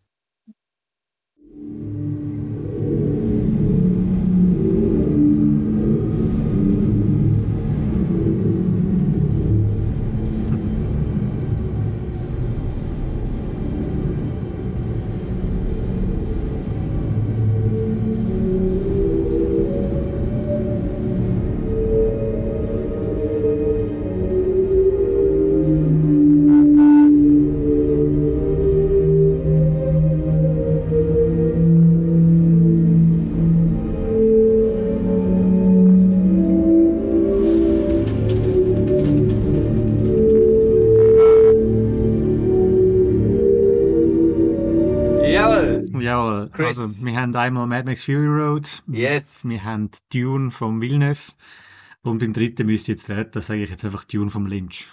Chris. also wir haben einmal Mad Max Fury Road, Yes. wir haben Dune vom Villeneuve und beim dritten müsst ihr jetzt raten, da sage ich jetzt einfach Dune vom Lynch.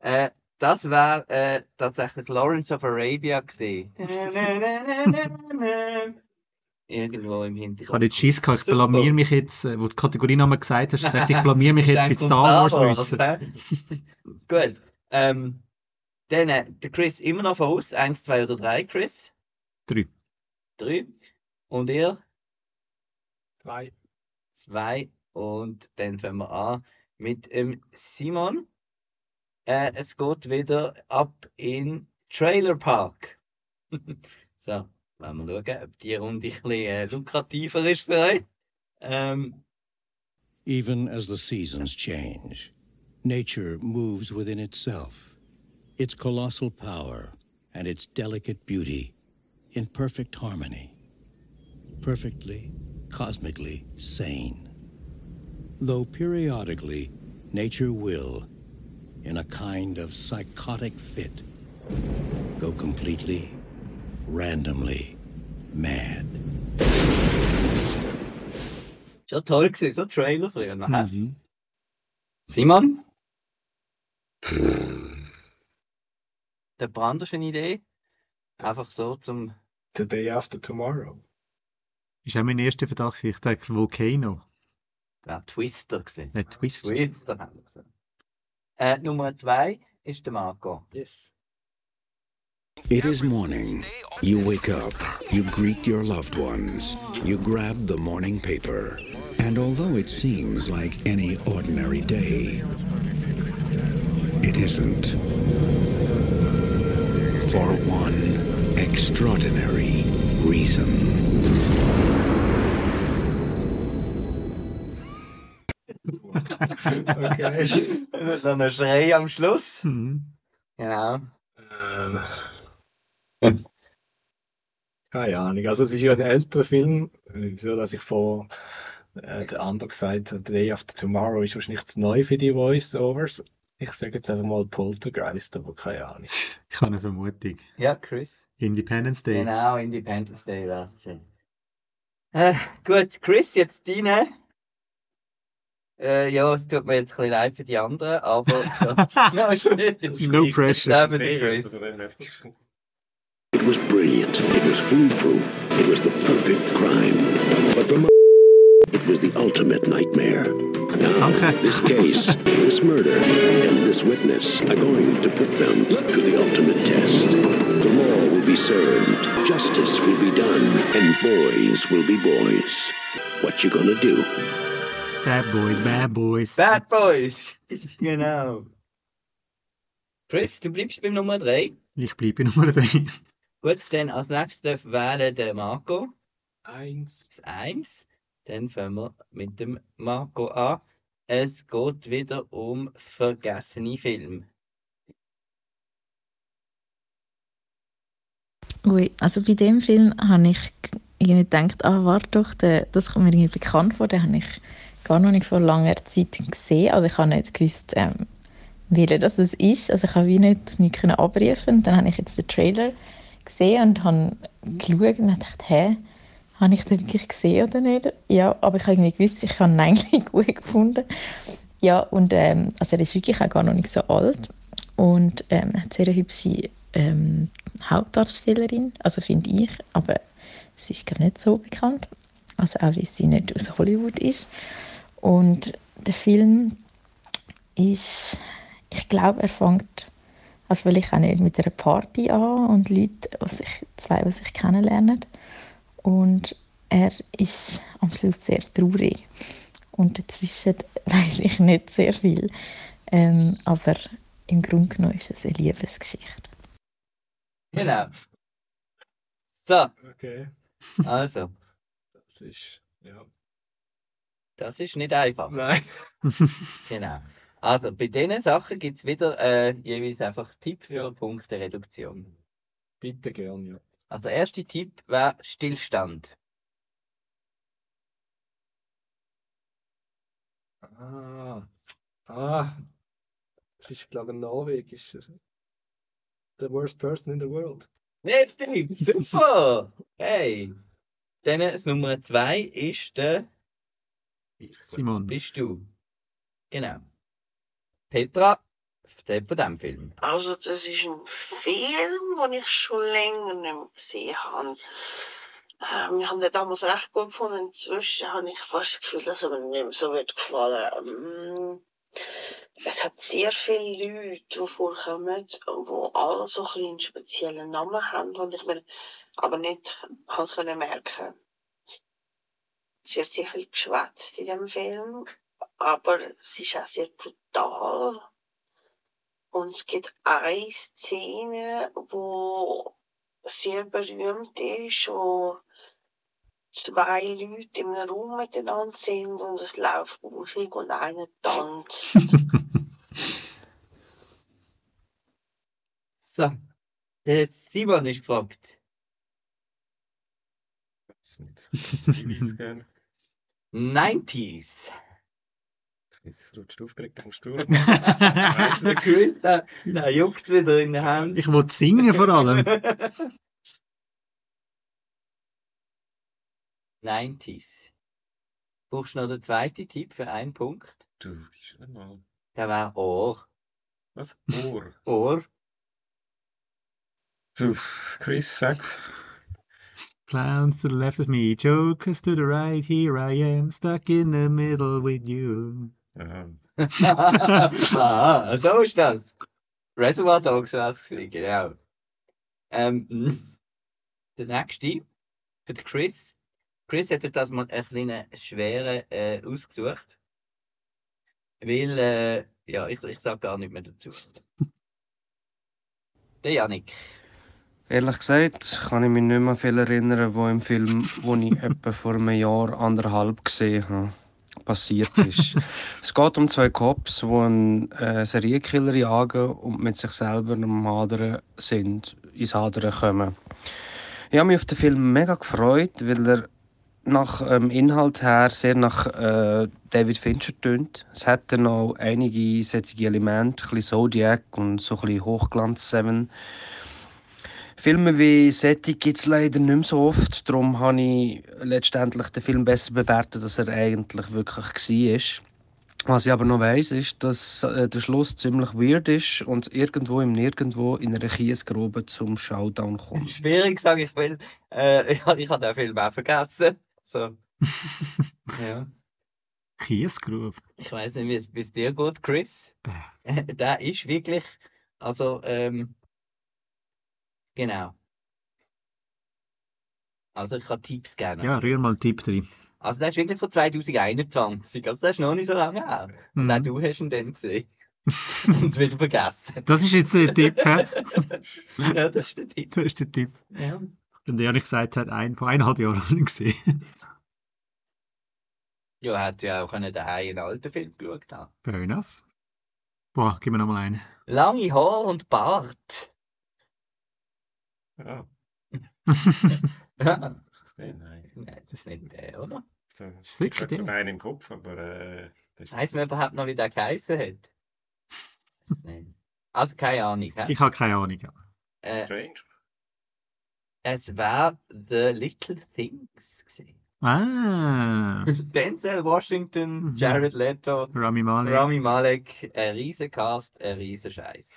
Äh, das wäre äh, tatsächlich Lawrence of Arabia gewesen. Irgendwo im Ich Hintergrund. habe jetzt Schiss gehabt, ich blamier mich jetzt, äh, wo du die Kategorienamen gesagt hast, dachte ich, ich blamier mich Ich jetzt denke, Star Wars wissen. Gut. Ähm, dann äh, der Chris immer noch voraus. Eins, zwei oder drei, Chris? Drei. Drei. Und ihr? Zwei. Zwei. Und dann fangen wir an mit ähm, Simon. Äh, es geht wieder ab in Trailer Park. so, wollen wir schauen, ob die Runde ein bisschen äh, lukrativer ist für euch. Ähm, Even as the seasons change, nature moves within itself, its colossal power and its delicate beauty in perfect harmony, perfectly, cosmically sane. Though periodically, nature will, in a kind of psychotic fit, go completely, randomly mad. schon toll gewesen, so Trailer früher. noch, hä? Mhm. Simon? Der Brand ist eine Idee. Einfach so zum. The Day After Tomorrow. Ist auch mein erster Verdacht, gewesen. ich dachte Volcano. Ja, Twister gesehen. Äh, Twister. Twister haben wir gesehen. Äh, Nummer zwei ist der Marco. Yes. It is morning. You wake up. You greet your loved ones. You grab the morning paper. And although it seems like any ordinary day, it isn't. For one extraordinary reason. Okay. Dann ein Schrei am Schluss. Mhm. Genau. Ähm, keine Ahnung. Also es ist ja ein älterer Film, so dass ich vor äh, der andere gesagt habe, The Day After Tomorrow ist wahrscheinlich zu neu für die Voice-Overs. Ich sage jetzt einfach mal Poltergeist, aber keine Ahnung. Ich habe eine Vermutung. Ja, Chris. Independence Day. Genau, Independence Day es gewesen. Äh, gut, Chris, jetzt deine. Äh, ja, es tut mir jetzt ein bisschen leid für die anderen, aber das ist No pressure. Eben der Chris. It was brilliant. It was foolproof. It was the perfect crime. But for my it was the ultimate nightmare. Now, this case, this murder, and this witness are going to put them to the ultimate test. The law will be served, justice will be done, and boys will be boys. What you gonna do? Bad Boys, Bad Boys. Bad Boys! genau. Chris, du bleibst beim Nummer 3. Ich bleibe Nummer 3. Gut, dann als nächstes darf wählen der Marco. Eins. Das 1. Dann fangen wir mit dem Marco an. Es geht wieder um vergessene Filme. Ui, also bei dem Film habe ich irgendwie gedacht, ah, warte doch, der, das kommt mir irgendwie bekannt vor, den habe ich gar noch nicht vor langer Zeit gesehen, also ich habe nicht gewusst, ähm, welcher das ist. Also ich habe wie nicht, nicht können abrufen. Dann habe ich jetzt den Trailer gesehen und habe geschaut und gedacht, hä, habe ich den wirklich gesehen oder nicht? Ja, aber ich habe irgendwie gewusst, ich habe ihn eigentlich gut gefunden. Ja, und ähm, also er ist wirklich auch gar noch nicht so alt und ähm, hat sehr hübsche ähm, Hauptdarstellerin, also finde ich, aber sie ist gar nicht so bekannt, also auch weil sie nicht aus Hollywood ist. Und der Film ist, ich glaube, er fängt, also will ich auch nicht mit einer Party an und Leute, die sich, zwei, die sich kennenlernen. Und er ist am Schluss sehr traurig. Und dazwischen weiß ich nicht sehr viel. Ähm, aber im Grunde genommen ist es eine Liebesgeschichte. Genau. So, Okay. also, Das ist, ja. das ist nicht einfach. Nein. Genau. Also, bei diesen Sachen gibt es wieder äh, jeweils einfach Tipp für Punktereduktion. Bitte gern, ja. Also, der erste Tipp wäre Stillstand. Ah. Ah. Das ist, glaube ich, ein norwegischer. The worst person in the world. Richtig, super! Hey! Dann das Nummer zwei ist der Simon. Bist du. Genau. Petra, erzähl von diesem Film. Also, das ist ein Film, den ich schon länger nicht mehr gesehen habe. Ähm, ich habe den damals recht gut gefunden. Inzwischen habe ich fast das Gefühl, dass er mir nicht mehr so wird gefallen. Ähm, es hat sehr viele Leute, die vorkommen, die alle so einen speziellen Namen haben, den ich mir aber nicht merken Es wird sehr viel geschwätzt in diesem Film, aber es ist auch sehr brutal. Und es gibt eine Szene, wo sehr berühmt ist, wo zwei Leute in einem Raum miteinander sind und es läuft Musik und einer tanzt. So, der Simon ist gefragt. Ich weiß gerne. 90s. Jetzt rutscht auf direkt am Stuhl. Weißt du, gehört, da, da juckt wieder in der Hand. Ich will singen vor allem. 90s. Brauchst du noch den zweiten Tipp für einen Punkt? Du bist mal. Der wäre Ohr. Was? Ohr. Ohr. Du, Chris, sag's. Clowns to the left of me, jokers to the right, here I am, stuck in the middle with you. Ja. ah, so ist das. Reservoir Dogs war es, genau. Ähm, der nächste für den Chris. Chris hat sich das mal ein bisschen schwerer äh, ausgesucht. Weil, äh, ja, ich, ich sage gar nicht mehr dazu. Der Janik. Ehrlich gesagt kann ich mich nicht mehr viel erinnern, wo im Film, wo ich etwa vor einem Jahr, anderthalb gesehen habe, passiert ist. es geht um zwei Cops, die einen äh, Serienkiller jagen und mit sich selber am Hadern sind, ins Hadern kommen. Ich habe mich auf den Film mega gefreut, weil er nach ähm, Inhalt her sehr nach äh, David Fincher tönt. Es hat dann noch einige solche Elemente, ein bisschen Zodiac und so ein bisschen Hochglanz 7. Filme wie Setting gibt es leider nicht mehr so oft. Darum habe ich letztendlich den Film besser bewertet, als er eigentlich wirklich war. Was ich aber noch weiss, ist, dass äh, der Schluss ziemlich weird ist und irgendwo im Nirgendwo in einer Kiesgrube zum Showdown kommt. Schwierig, sage ich, weil äh, ich, ich habe den Film auch vergessen. So. ja. Kiesgrube. Ich weiß nicht, wie es bis dir geht, Chris. der ist wirklich, also, ähm, genau. Also, ich kann Tipps gerne. Ja, rühr mal einen Tipp drin. Also, der ist wirklich von 2021. Also, der ist noch nicht so lange her. Und auch Mhm. du hast ihn dann gesehen. Und wieder vergessen. Das ist jetzt der Tipp, hä? ja, das ist der Tipp. Das ist der Tipp. Ja. Und der Janik gesagt hat, ein, vor eineinhalb Jahren gesehen. Ja, er hätte ja auch können daheim einen alten Film geschaut. Fair enough. Boah, gib mir nochmal einen. Lange Haare und Bart. Ja. ja. Das ist der? Nein. Nein, das ist nicht der, oder? So, Ist wirklich ich habe der? einen im Kopf, aber äh, das Weiss man überhaupt noch, wie der geheißen hat? Nein. Also keine Ahnung. hä? Ich habe keine Ahnung. ja. Äh, Strange. es war The Little Things. gewesen. Ah, Denzel Washington, Jared Leto, Rami Malek. Rami Malek, ein riesen Cast, ein riesen Scheiß.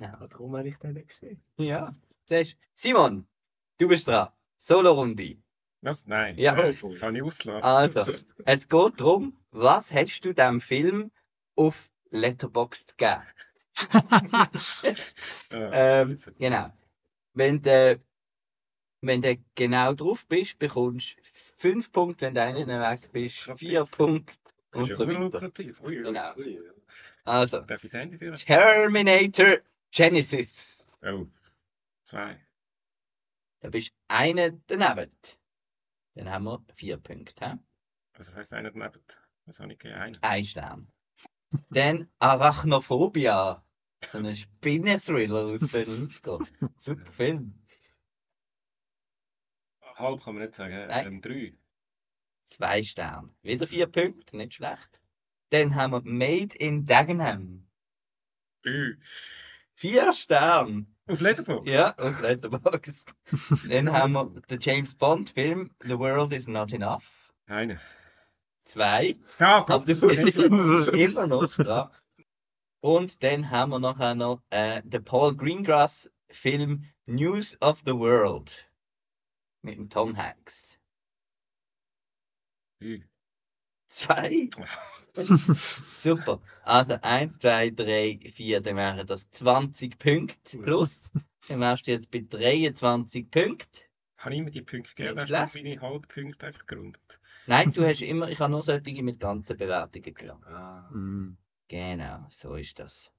Genau. Darum habe ich den nicht gesehen. Ja. Siehst? Simon, du bist dran. Solo-Runde. Was? Nein. Ja. Oh, kann ich auslassen. Also, es geht darum, was hast du dem Film auf Letterboxd gegeben? ähm, genau. Wenn du, wenn du genau drauf bist, bekommst du 5 Punkte, wenn du einen weg bist, 4 Punkte und so weiter. Genau. Also? Terminator Genesis. Oh. Zwei. Da bist einer daneben. Dann haben wir 4 Punkte. hä? Also das heisst einer daneben. Was habe ich? Einen. Ein Stern. Dann Arachnophobia. So ein Spinnenthriller aus den 90ern. Super Film. Halb kann man nicht sagen. Nein. Ähm, drei. Zwei Sterne. Wieder vier Punkte, nicht schlecht. Dann haben wir Made in Dagenham. Ü. Vier Sterne. Auf Letterboxd? Ja, auf Letterboxd. Dann haben wir den James Bond Film The World is Not Enough. Eine. Zwei. Ja, Aber Gott. du bist immer noch dran. Und dann haben wir nachher noch äh, den Paul Greengrass Film News of the World. Mit dem Tom Hanks. Ü. Zwei. Super. Also 1, 2, 3, 4, dann wären das 20 Punkte plus. Dann wärst du jetzt bei 23 Punkten. Habe ich immer die Punkte gegeben? Hast du meine Halbpunkte einfach gerundet? Nein, du hast immer, ich habe nur solche mit ganzen Bewertungen genommen. Ah. Mm. Genau, so ist das.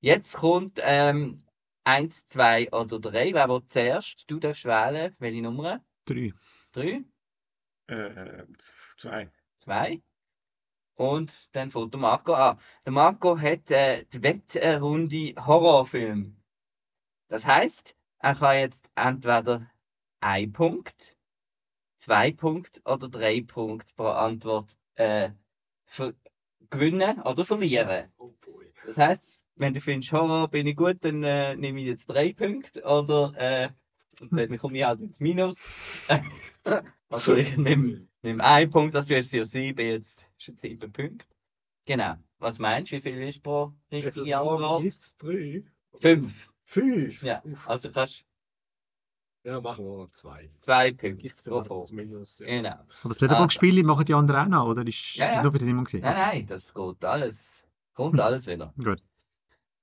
Jetzt kommt ähm, 1, 2 oder 3. Wer will zuerst? Du darfst wählen. Welche Nummer? Drei. 3, Äh, äh, zwei. 2. Und dann fängt der Marco an. Der Marco hat äh, die Wettrunde Horrorfilm. Das heißt, er kann jetzt entweder ein Punkt, zwei Punkte oder drei Punkte pro Antwort äh, gewinnen oder verlieren. Das heißt, wenn du findest, Horror bin ich gut, dann äh, nehme ich jetzt drei Punkte oder äh, und dann komme ich halt ins Minus. also ich nehme, nehme einen Punkt, dass du hast ja sieben, jetzt schon sieben Punkte. Genau. Was meinst du, wie viel ist pro richtige Antwort? Jetzt drei. Fünf. Fünf? Ja, also kannst Ja, machen wir noch zwei. zwei Punkte Gibt's das Minus? Ja. Genau. Aber das Letterbox-Spiele machen die anderen auch noch, oder? Ist Ja, ja. nur für die Simon gesehen? Nein, nein, das geht alles. Kommt alles wieder. Gut.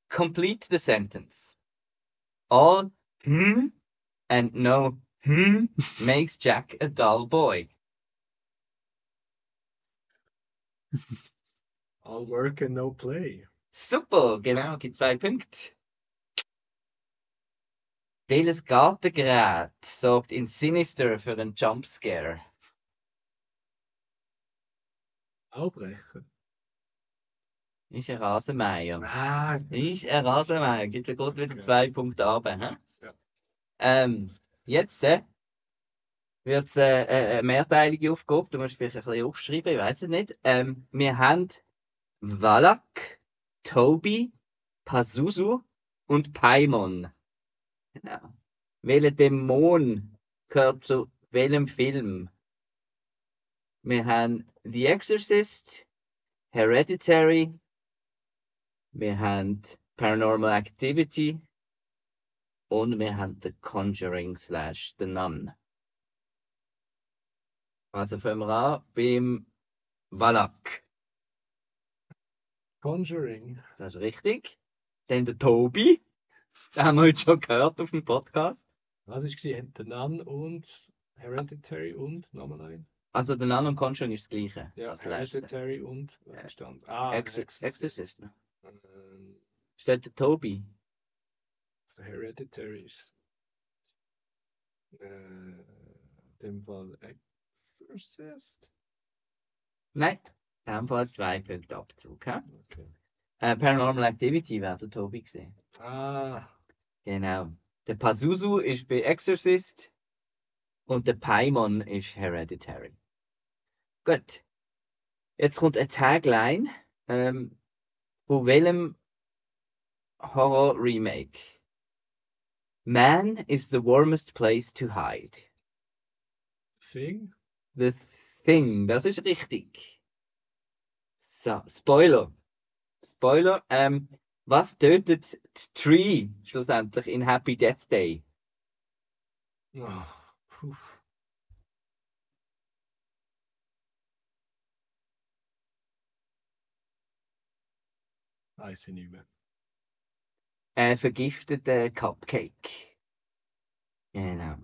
Complete the sentence. All hmm and no hmm makes Jack a dull boy. All work and no play. Super, genau, gibt zwei Punkte. Welches Gartengerät sorgt in Sinister für einen Jumpscare? Aufbrechen. Ist ein Rasenmäher. Ah, Ist ein Rasenmäher. Gibt ja gerade wieder zwei Punkte hä? Ja. Ähm, jetzt äh, wird es äh, äh, eine mehrteilige Aufgabe. Du musst vielleicht ein bisschen aufschreiben, ich weiß es nicht. Ähm, wir haben Valak, Toby, Pazuzu und Paimon. Genau. Welcher Dämon gehört zu welchem Film? Wir haben The Exorcist, Hereditary, wir haben Paranormal Activity und wir haben The Conjuring slash The Nun. Also wir an beim Valak. Conjuring. Das ist richtig. Dann der Tobi. Den haben wir heute schon gehört auf dem Podcast. Was ist gesehen? The Nun und Hereditary und nochmal ein. Also der Nun und Conjuring ist das gleiche. Ja, Das letzte. Hereditary und was ist dann? Ah, Exor Exorcist. Exorcist. Ähm, Steht der Tobi. so Hereditary ist. Äh, in dem Fall Exorcist. Nein. In dem Fall zwei Punkte Abzug. Okay. Äh, Paranormal Activity wäre der Tobi gesehen. Ah, Genau. Der Pazuzu ist bei Exorcist und der Paimon ist Hereditary. Gut. Jetzt kommt eine Tagline. Ähm, Von welchem Horror-Remake? Man is the warmest place to hide. Thing? The Thing, das ist richtig. So, Spoiler. Spoiler, ähm, was tötet die Tree schlussendlich in Happy Death Day? Oh. Weiß ich nicht mehr. Ein vergifteter Cupcake. Genau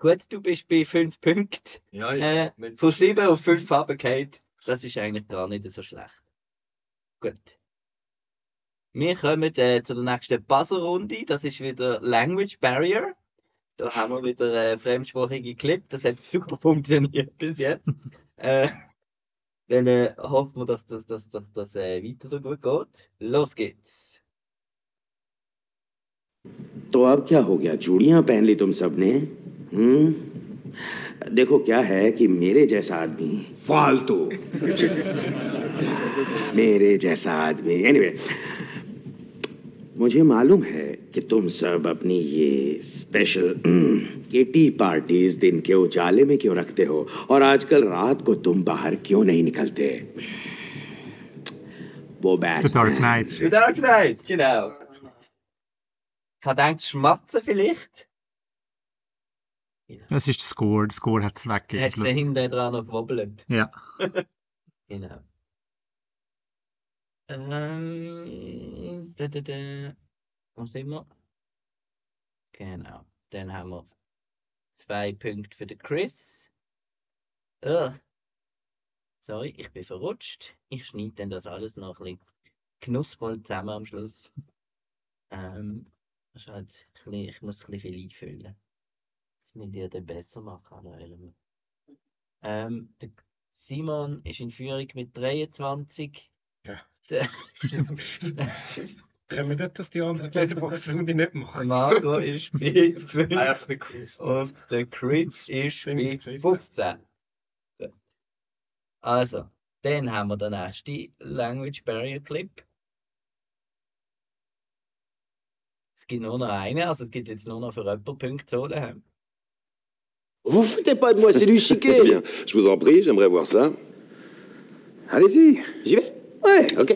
Gut, du bist bei 5 Punkten. Ja, ja, Äh, nicht von so 7 auf 5 runtergefallen. Das ist eigentlich gar nicht so schlecht. Gut. Wir kommen äh, zu der nächsten Buzzer-Runde. Das ist wieder Language Barrier. Da haben wir wieder äh, fremdsprachige Clip. Das hat super funktioniert bis jetzt. äh, dann äh, hoffen wir, dass das, dass, dass, das äh, weiter so gut geht. Los geht's. तो अब क्या हो गया चूड़ियां पहन ली तुम सबने हम्म? देखो क्या है कि मेरे जैसा आदमी फालतू। मेरे जैसा आदमी। एनीवे मुझे मालूम है कि तुम सब अपनी ये स्पेशल किटी पार्टीज़ दिन के उजाले में क्यों रखते हो? और आजकल रात को तुम बाहर क्यों नहीं निकलते? वो bat Dark Knight. The Dark Knight, genau. Ich habe gedacht, vielleicht. Das ist der Score. Der Score hat es Hat sie weggegeben. hinten dran noch gewobbelt. Ja. Genau. Ähm, da, da, da. Wo sind wir? Genau. Dann haben wir zwei Punkte für den Chris. Ugh. Sorry, ich bin verrutscht. Ich schneide dann das alles noch ein bisschen genussvoll zusammen am Schluss. Ähm, halt bisschen, ich muss ein bisschen viel einfüllen. Müsst ihr dann besser machen an. Ähm, der Simon ist in Führung mit 23. Ja. Können wir dort, dass die anderen Letterboxd-Runde nicht machen? Marco ist bei 5 Einfach der Chris. und der Chris ist bei 15. Gut. Also, dann haben wir den nächsten Language Barrier Clip. Es gibt nur noch einen, also es gibt jetzt nur noch für jemanden Punkte zu holen. Vous foutez pas de moi, c'est du chiquet. Bien, je vous en prie, j'aimerais voir ça. Allez-y, j'y vais. Ouais, ok.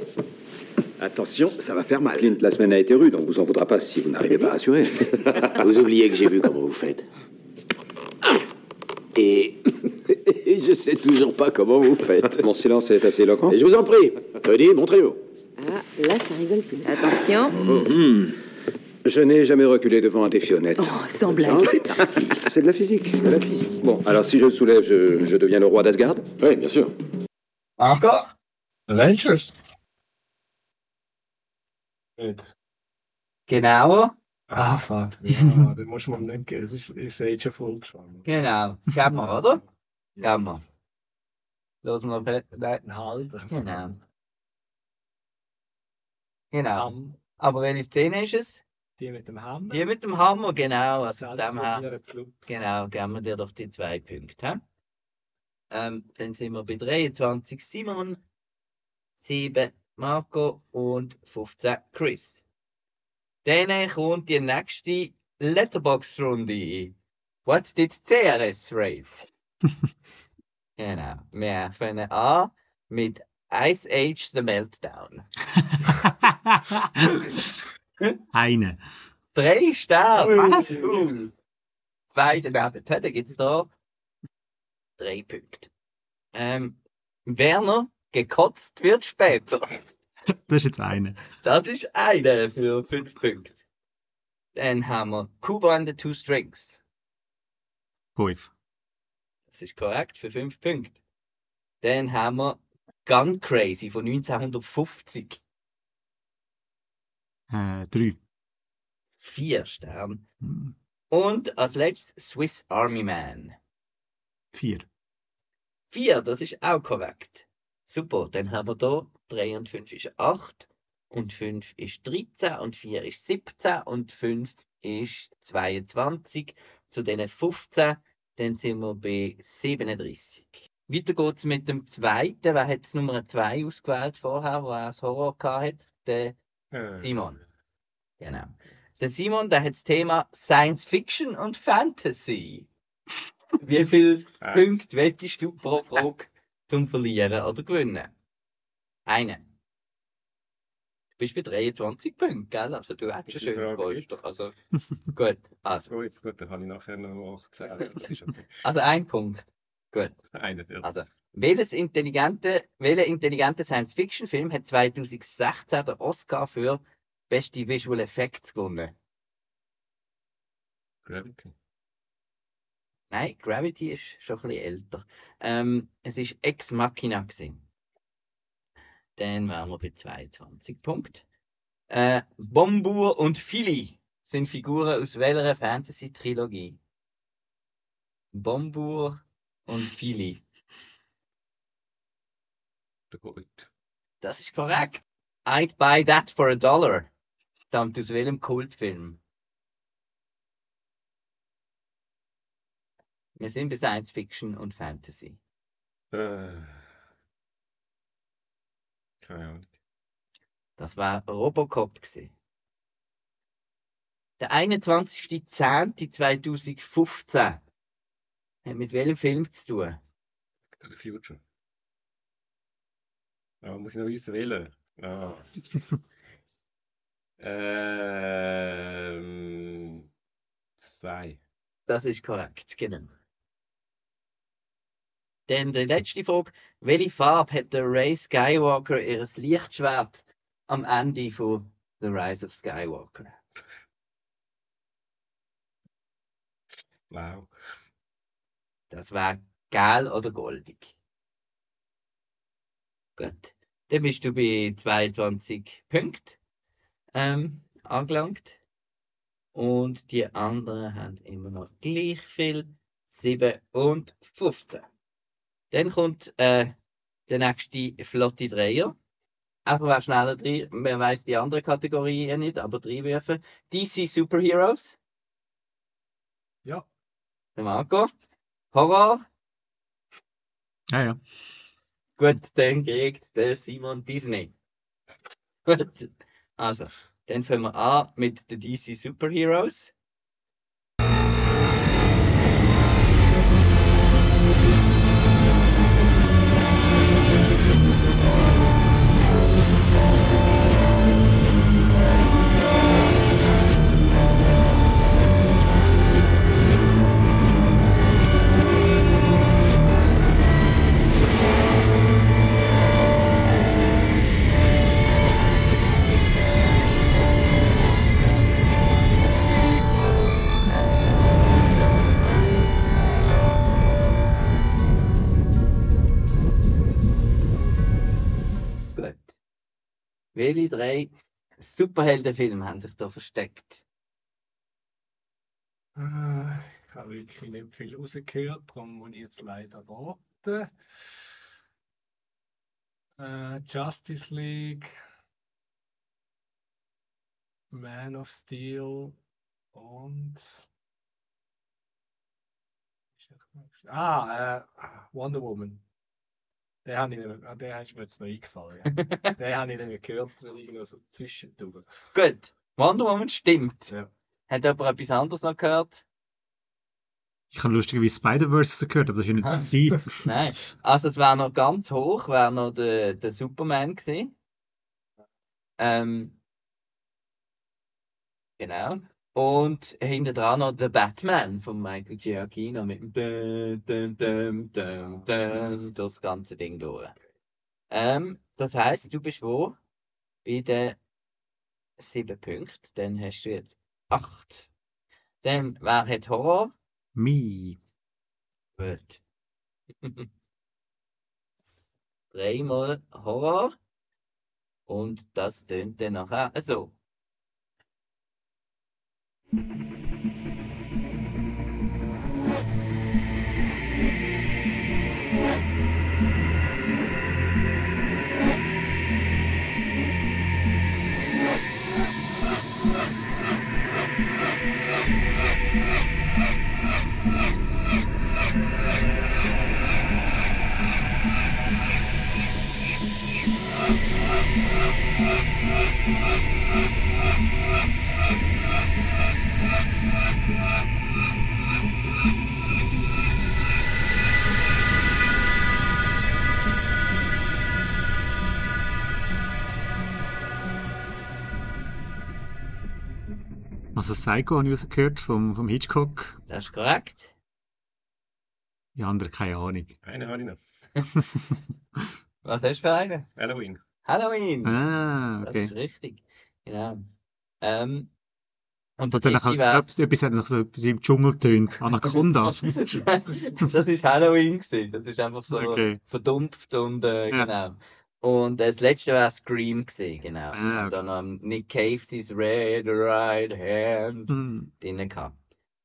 Attention, ça va faire mal. Clint, la semaine a été rude, on vous en voudra pas si vous n'arrivez pas à assurer. vous oubliez que j'ai vu comment vous faites. Et... et je sais toujours pas comment vous faites. Mon silence est assez éloquent. Et je vous en prie, Tony, montrez-vous. Ah, là, ça rigole plus. Attention. Mhm. Je n'ai jamais reculé devant un défi honnête. Oh, sans blague. Non, c'est pas- C'est de la physique, de la physique. Bon, alors si je le soulève, je, je deviens le roi d'Asgard? Oui, bien sûr. Encore? Avengers? Genau, Ah, fuck. Ja, den musst du geben. Es ist, ist Age of Ultron. genau. Geben wir, oder? Geben wir. Los wir noch nein, Ein halber. Genau. Genau. Aber welche Szene ist es? Die mit dem Hammer. Die mit dem Hammer, genau. Also von dem her, genau, geben wir dir doch die zwei Punkte. hä? Ähm, dann sind wir bei 23 Simon, 7 Marco und 15 Chris. Dann kommt die nächste Letterbox-Runde. What did CRS rate? genau. Wir fangen an mit Ice Age The Meltdown. Eine. Drei Sterne. Was? Zwei daneben. Da gibt es da drei Punkte. Ähm, Werner, gekotzt wird später. Das ist jetzt eine. Das ist eine für fünf Punkte. Dann haben wir Kuba and the Two Strings. Fünf. Das ist korrekt für fünf Punkte. Dann haben wir Gun Crazy von 1950. Äh, drei. Vier Sterne. Und als letztes Swiss Army Man. Vier. Vier, das ist auch korrekt. Super, dann haben wir da 3 und 5 ist 8 und 5 ist 13 und 4 ist 17 und 5 ist 22. Zu diesen 15, dann sind wir bei 37. Weiter geht's mit dem zweiten. Wer hat Nummer 2 ausgewählt vorher, wo er das Horror hatte? Der Simon. Genau. Der Simon, der hat das Thema Science Fiction und Fantasy. Wie viele Eins. Punkte wettest du pro Frage zum Verlieren oder Gewinnen? Einen. Du bist bei 23 Punkten, gell? Also du hättest schon schön gefreut. Also, gut. Also, Gut, gut, dann kann ich nachher noch 18. Das ist okay. also ein Punkt. Gut. Also, welches intelligente, welcher intelligente Science-Fiction-Film hat 2016 den Oscar für beste Visual Effects gewonnen? Gravity. Nein, Gravity ist schon ein bisschen älter. Ähm, es ist Ex Machina gewesen. Dann wären wir bei 22 Punkten. Äh, Bombur und Philly sind Figuren aus welcher Fantasy-Trilogie? Bombur und Philly. Gold. Das ist korrekt. I'd buy that for a dollar. Stammt aus welchem Kultfilm? Wir sind bei Science Fiction und Fantasy. Äh, keine Ahnung. Das war Robocop gewesen. Der 21.10.2015 hat mit welchem Film zu tun? Back to the Future. Ah, muss ich noch wissen, wählen? Ah. ähm, zwei. Das ist korrekt, genau. Dann die letzte Frage. Welche Farbe hat der Ray Skywalker ihres Lichtschwert am Ende von The Rise of Skywalker? Wow. Das war gel oder goldig. Gut. Dann bist du bei 22 Punkten ähm, angelangt. Und die anderen haben immer noch gleich viel. 7 und 15. Dann kommt äh, der nächste flotte Dreier. Einfach wer schneller drei, man weiß die andere Kategorie ja nicht, aber drei werfen. DC Superheroes. Ja. Der Marco. Horror. Ja, ja. Gut, dann kriegt der Simon Disney. Gut, also, dann fangen wir an mit den DC Superheroes. Welche drei Superheldenfilme haben sich da versteckt? Äh, Ich habe wirklich nicht viel rausgehört, darum muss ich jetzt leider raten. Äh, Justice League, Man of Steel und. Ah, äh, Wonder Woman. Den, habe ich, nicht mehr- ah, den ist mir jetzt noch eingefallen. Ja. den habe ich nicht mehr gehört, irgendwo so zwischendurch. Gut, Wonder Woman stimmt. Ja. Hat jemand etwas anderes noch gehört? Ich habe lustigerweise Spider-Verse gehört, aber das ist ja nicht sie. Nein. Also es wäre noch ganz hoch, wäre noch der, der Superman gewesen. Ähm, genau. Und hinter dran noch der Batman von Michael Giacchino mit dem dum, dum, dum, dum, das ganze Ding durch. Ähm, das heißt, du bist wo? Bei den sieben Punkten. Dann hast du jetzt acht. Dann, wer hat Horror? Mi. Gut. Dreimal Horror. Und das tönt dann nachher so. Also you Psycho habe ich rausgehört vom, vom Hitchcock. Das ist korrekt. Die anderen keine Ahnung. Einen habe ich noch. Was hast du für einen? Halloween. Halloween. Ah, Das okay. ist richtig. Genau. Ähm, und dann dritte wär's- etwas, etwas hat noch so etwas im Dschungel tönt. Anaconda. das ist Halloween gewesen. Das ist einfach so Okay. verdumpft und äh, Ja. genau. Und das letzte war Scream gewesen, genau. Ah, Und dann ähm, Nick Cave sein Red Right Hand Hm. drinnen gehabt.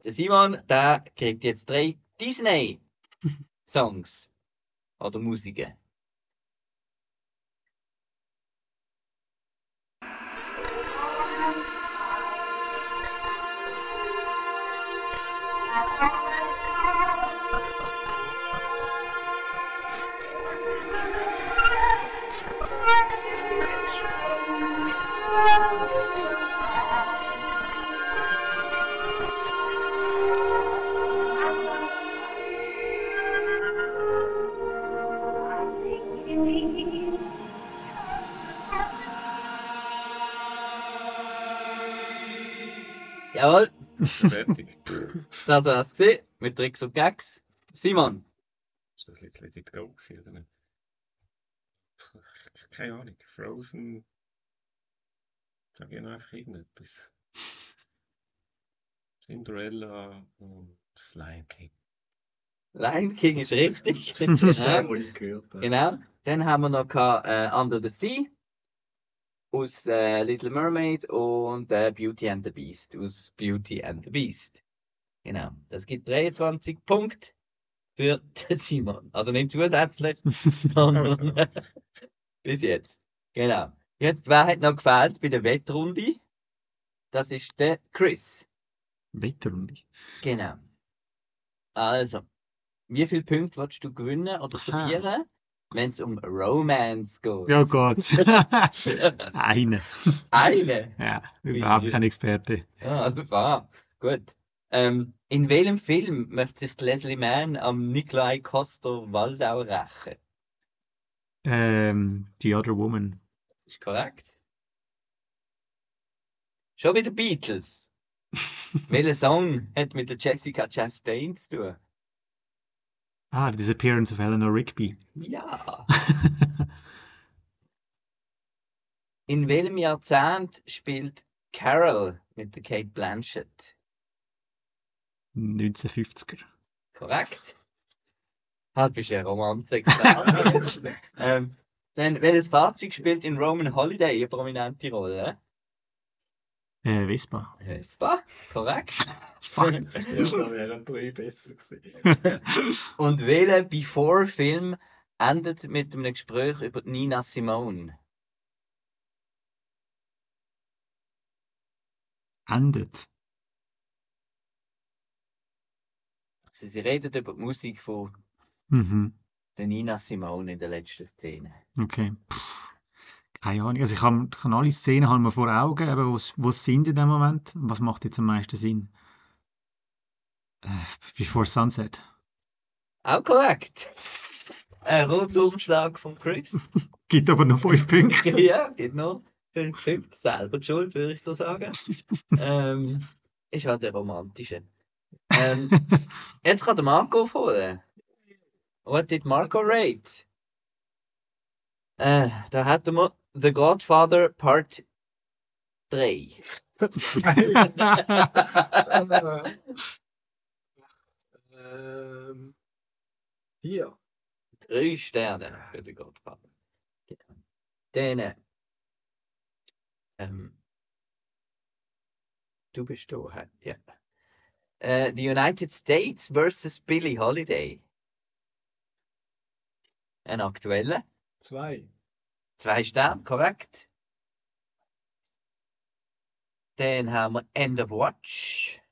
Der Simon, der kriegt jetzt drei Disney Songs oder Musiken. Jawohl. Fertig. Das war es gesehen mit Tricks und Gags. Simon. Ist das jetzt Let It Go gewesen, oder nicht? Keine Ahnung. Frozen. Sag ich noch einfach irgendetwas. Cinderella und Lion King. Lion King ist richtig. Das ist genau. den ich gehört habe. genau. Dann haben wir noch gehabt, äh, Under the Sea aus äh, Little Mermaid und äh, Beauty and the Beast aus Beauty and the Beast. Genau. Das gibt 23 Punkte für Simon. Also nicht zusätzlich, sondern bis jetzt. Genau. Jetzt, wer hat noch gefehlt bei der Wettrunde? Das ist der Chris. Wettrunde. Genau. Also, wie viele Punkte willst du gewinnen oder verlieren, wenn es um Romance geht? Ja Gott. Eine. Eine? Ja, Wie- überhaupt kein Experte. Ja, also, ah, gut. Ähm, in welchem Film möchte sich Leslie Mann am Nikolai Coster-Waldau rächen? Ähm, The Other Woman. Ist korrekt. Schon wieder Beatles. Welcher Song hat mit der Jessica Chastain zu tun? Ah, The Disappearance of Eleanor Rigby. Ja. In welchem Jahrzehnt spielt Carol mit der Kate Blanchett? 1950er. Korrekt. Halt, bist du ein Romanzexperte. ähm, dann, welches Fahrzeug spielt in Roman Holiday eine prominente Rolle? Äh, Vespa. Vespa, korrekt. Ja, da wären drei besser gewesen. Und welcher Before-Film endet mit einem Gespräch über Nina Simone? Endet. Also, sie redet über die Musik von Mhm. der Nina Simone in der letzten Szene. Okay. Puh. Keine Ahnung. Also ich habe ich habe alle Szenen haben wir vor Augen, eben, wo sie- sind in dem Moment. Was macht jetzt am meisten Sinn? Äh, Before Sunset. Auch korrekt. Ein Rundumschlag von Chris. Gibt aber noch fünf Punkte. ja, geht noch. Fünf Punkte. Selber die schuld, würde ich so sagen. ähm, ist halt der romantische. Ähm, jetzt kann der Marco vorne. What did Marco rate? Äh, da hätten wir The Godfather Part 3. ähm, hier. Drei Sterne für den Godfather. Genau. Ähm, du bist da, ja. Äh, the United States versus Billie Holiday. Ein aktueller. Zwei. Zwei Sterne, korrekt. Dann haben wir End of Watch.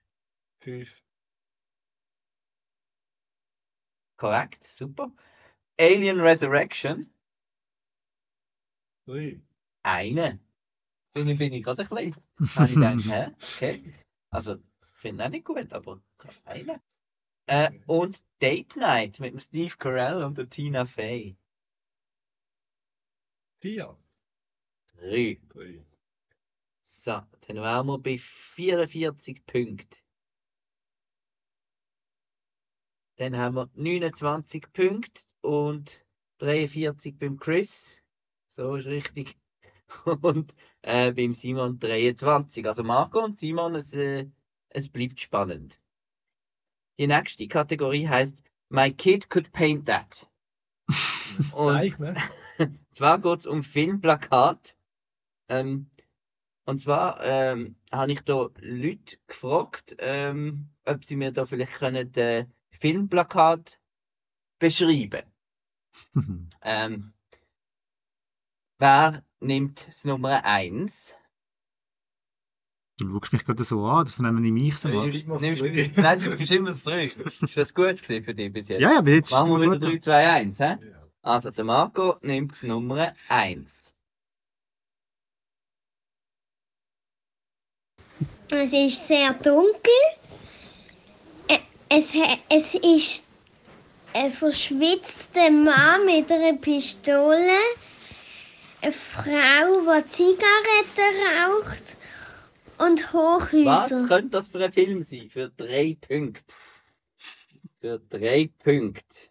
Fünf. Korrekt, super. Alien Resurrection. Drei. Eine. Bin ich, bin ich gerade ein bisschen. Habe ich gedacht, hä? Okay. Also, ich finde ihn auch nicht gut, aber eine. Äh, und Date Night mit dem Steve Carell und der Tina Fey. Vier. Drei. Drei. So, dann wären wir bei 44 Punkten. Dann haben wir 29 Punkte und 43 beim Chris. So ist richtig. Und äh, beim Simon 23. Also Marco und Simon, es, äh, es bleibt spannend. Die nächste Kategorie heißt My Kid Could Paint That. Zeig, ne? Zwar geht es um Filmplakat. Ähm, und zwar ähm, habe ich da Leute gefragt, ähm, ob sie mir da vielleicht können äh, Filmplakat beschreiben. ähm, wer nimmt das Nummer 1? Du schaust mich gerade so an, das nehmen ich mich so an. Nimmst, nimmst du, nein, du bist immer das 3. Ist das gut gewesen für dich bis jetzt? Ja, ja, bis jetzt Machen wir wieder 3, 2, 1, hä? Also, der Marco nimmt das Nummer 1. Es ist sehr dunkel. Es, es ist ein verschwitzter Mann mit einer Pistole, eine Frau, die Zigaretten raucht und Was Hochhäuser. könnte das für ein Film sein? Für drei Punkte. Für drei Punkte.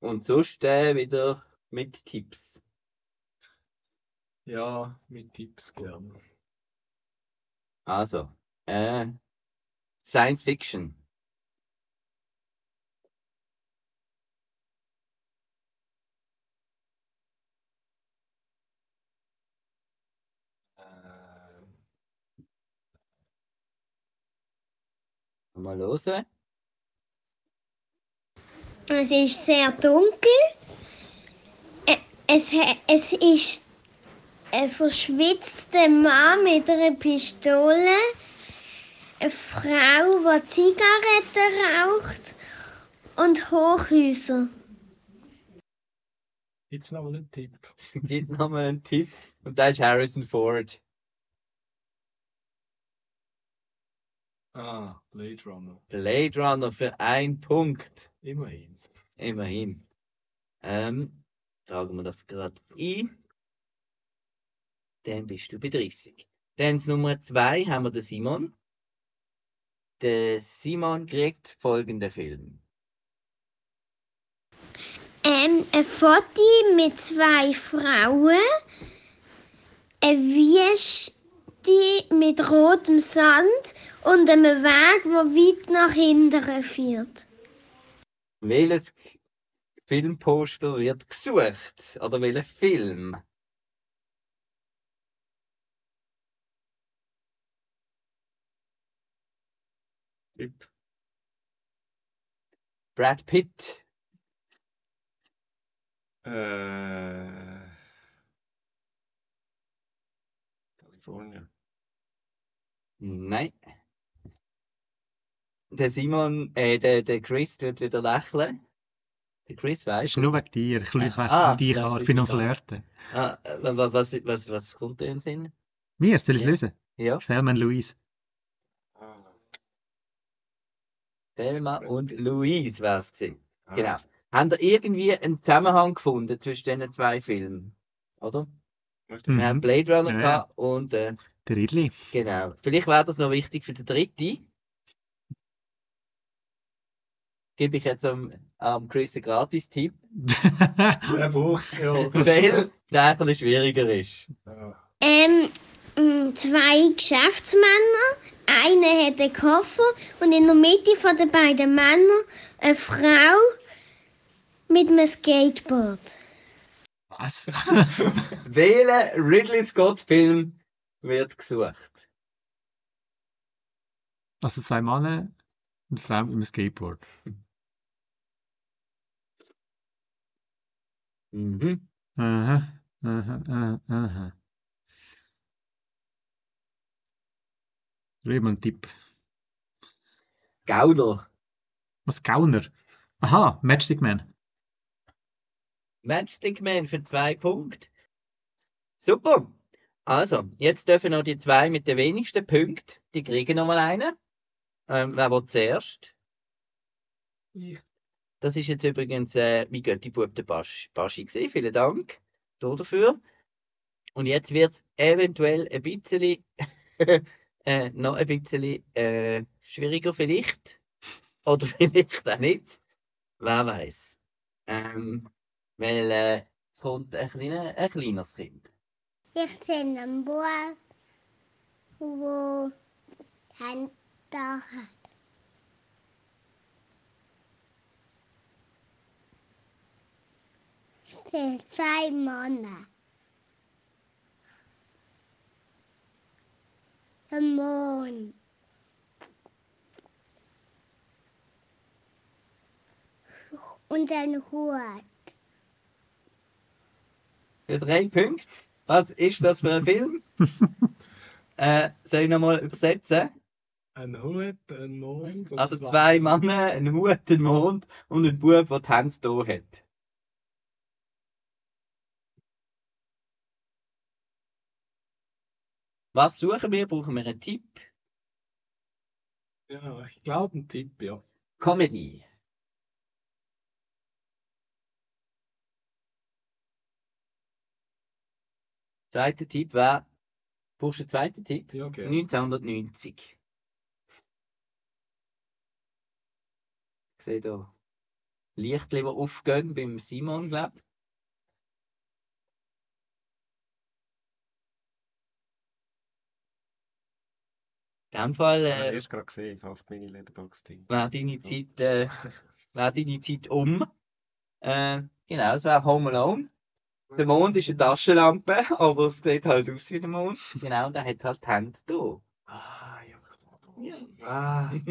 Und sonst äh, wieder mit Tipps. Ja, mit Tipps gern. Also, äh, Science Fiction. Mal hören. Es ist sehr dunkel. Es, es ist ein verschwitzter Mann mit einer Pistole, eine Frau, die Zigaretten raucht und Hochhäuser. Jetzt noch mal ein Tipp. Gib nochmal einen Tipp. Und da ist Harrison Ford. Ah, Blade Runner. Blade Runner für einen Punkt. Immerhin. Immerhin. Ähm, tragen wir das gerade ein. Dann bist du bei 30. Dann Nummer 2 haben wir den Simon. Der Simon kriegt folgenden Film. Ähm, ein Foto mit zwei Frauen, eine Wieste mit rotem Sand und einem Weg, der weit nach hinten führt. Welches Filmposter wird gesucht? Oder welcher Film? Brad Pitt. Äh, California. Nein. Der Simon, äh, der, der Chris tut wieder lächeln. Der Chris Das weiß. ist nur wegen dir. Ich schaue Ah, dich ja, an, ich bin am ja. Flirten. Ah, wa- was, was, was kommt dir in den Sinn? Mir, soll ich es Ja. lösen? Ja. Thelma und Louise. Thelma und Louise wäre es. Ah. Genau. Haben ihr irgendwie einen Zusammenhang gefunden zwischen diesen zwei Filmen? Oder? Wir haben Mhm. Blade Runner Ja, und äh, Der Ridley. genau. Vielleicht wäre das noch wichtig für den dritten. Gebe ich jetzt am, am Chris einen Gratis-Tipp. Er braucht ja. Weil der ein bisschen schwieriger ist. Ähm, zwei Geschäftsmänner, einer hat einen Koffer und in der Mitte von den beiden Männern eine Frau mit einem Skateboard. Was? Welcher Ridley Scott-Film wird gesucht? Also zwei Männer und eine Frau mit einem Skateboard. Mhm. Aha, aha, aha, aha. Gib mal einen Tipp. Gauner. Was, Gauner? Aha, Matchstick Man. Matchstick Man für zwei Punkte. Super. Also, jetzt dürfen noch die zwei mit den wenigsten Punkten, die kriegen nochmal einen. Ähm, wer will zuerst? Ich. Das ist jetzt übrigens äh, mein Göttibub, der Basch, Baschi gewesen. Vielen Dank da dafür. Und jetzt wird es eventuell ein bisschen, äh, noch ein bisschen äh, schwieriger vielleicht. Oder vielleicht auch nicht. Wer weiß. Ähm, weil äh, es kommt ein, kleiner, ein kleineres Kind. Ich sehe einen Bub, wo Hände hat. Sehe zwei Männer. Der Mond. Und ein Hut. Für drei Punkte. Was ist das für ein Film? äh, soll ich nochmal übersetzen? Ein Hut, ein Mond. und Also zwei Männer, ein Hut, ein Mond und ein Bub, der die Hände da hat. Was suchen wir? Brauchen wir einen Tipp? Ja, ich glaube ein Tipp, ja. Comedy. Zweiter Tipp wäre, brauchst du einen zweiten Tipp? Ja, gerne. 1990. Ich sehe da Licht, die aufgehen beim Simon, glaube ich. In dem Fall Ich habe äh, erst gerade gesehen, fast meine Letterboxd-Ding. wäre deine Zeit, äh, wäre deine Zeit um. Äh, genau, es wäre Home Alone. Der Mond ist eine Taschenlampe, aber es sieht halt aus wie der Mond. Genau, und er hat halt die Hände da. Ah, ja. Ja. Ah,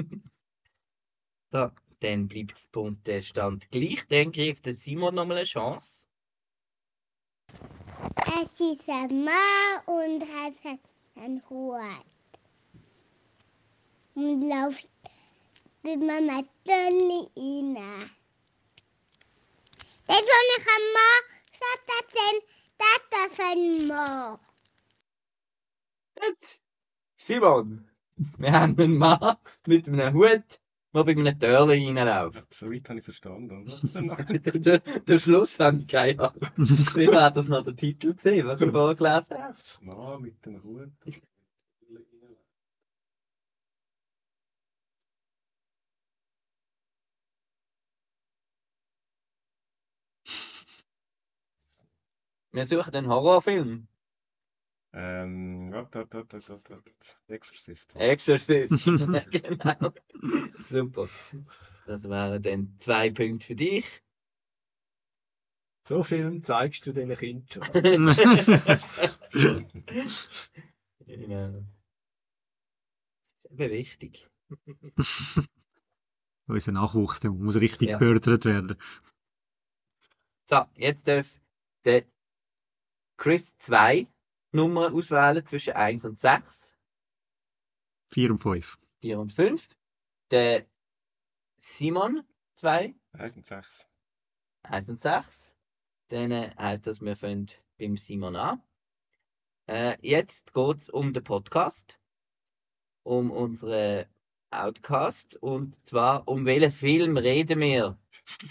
So, dann bleibt der bunte Stand gleich. Dann kriegt der Simon nochmal eine Chance. Es ist ein Mann und hat einen Hut. Und rein. Das, was ich am Mann gesagt habe, das ist ein Mann. Gut. Simon, wir haben einen Mann mit einem Hut, der bei einem Törli reinläuft. So weit habe ich verstanden, der, der Schluss habe ich keine Ahnung. Wie war das noch der Titel gesehen, was du vorgelesen hast? Mann mit dem Hut. Wir suchen einen Horrorfilm. Ähm, warte, warte, warte, warte, warte. Exorcist. Exorcist. genau. Super. Das wären dann zwei Punkte für dich. so Film zeigst du den Kindern schon. genau. Das ist eben wichtig. Unser Nachwuchs, der muss richtig Ja. gefördert werden. So, jetzt darf der Chris zwei Nummern auswählen zwischen 1 und 6, Vier und fünf. 4 und 5. Der Simon zwei, 1 und 6. 1 und 6. Dann äh, heisst das, wir fangen beim Simon an. Äh, jetzt geht es um den Podcast, um unseren Outcast und zwar um welchen Film reden wir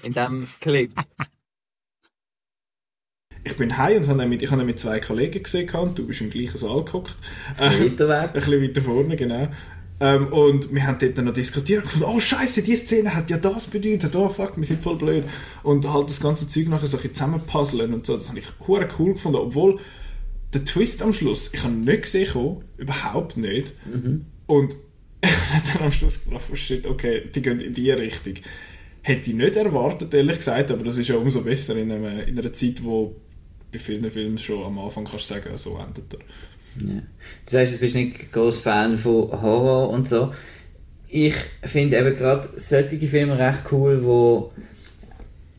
in diesem Clip. Ich bin heim und habe mit, ich habe mit zwei Kollegen gesehen und du bist im gleichen Saal gehockt. Ein bisschen weiter weg. Ein bisschen weiter vorne, genau. Ähm, und wir haben dort dann noch diskutiert und gefunden, oh Scheiße, die Szene hat ja das bedeutet, oh fuck, wir sind voll blöd. Und halt das ganze Zeug nachher so ein bisschen zusammenpuzzeln und so, das habe ich hure cool gefunden, obwohl der Twist am Schluss, ich habe ihn nicht gesehen, kommen, überhaupt nicht. Und ich habe dann am Schluss gedacht, oh shit, okay, die gehen in die Richtung. Hätte ich nicht erwartet, ehrlich gesagt, aber das ist ja umso besser in, einem, in einer Zeit, wo bei vielen Filmen schon am Anfang kannst du sagen, so endet er. Ja. Du sagst, du bist nicht groß Fan von Horror und so. Ich finde eben gerade solche Filme recht cool, wo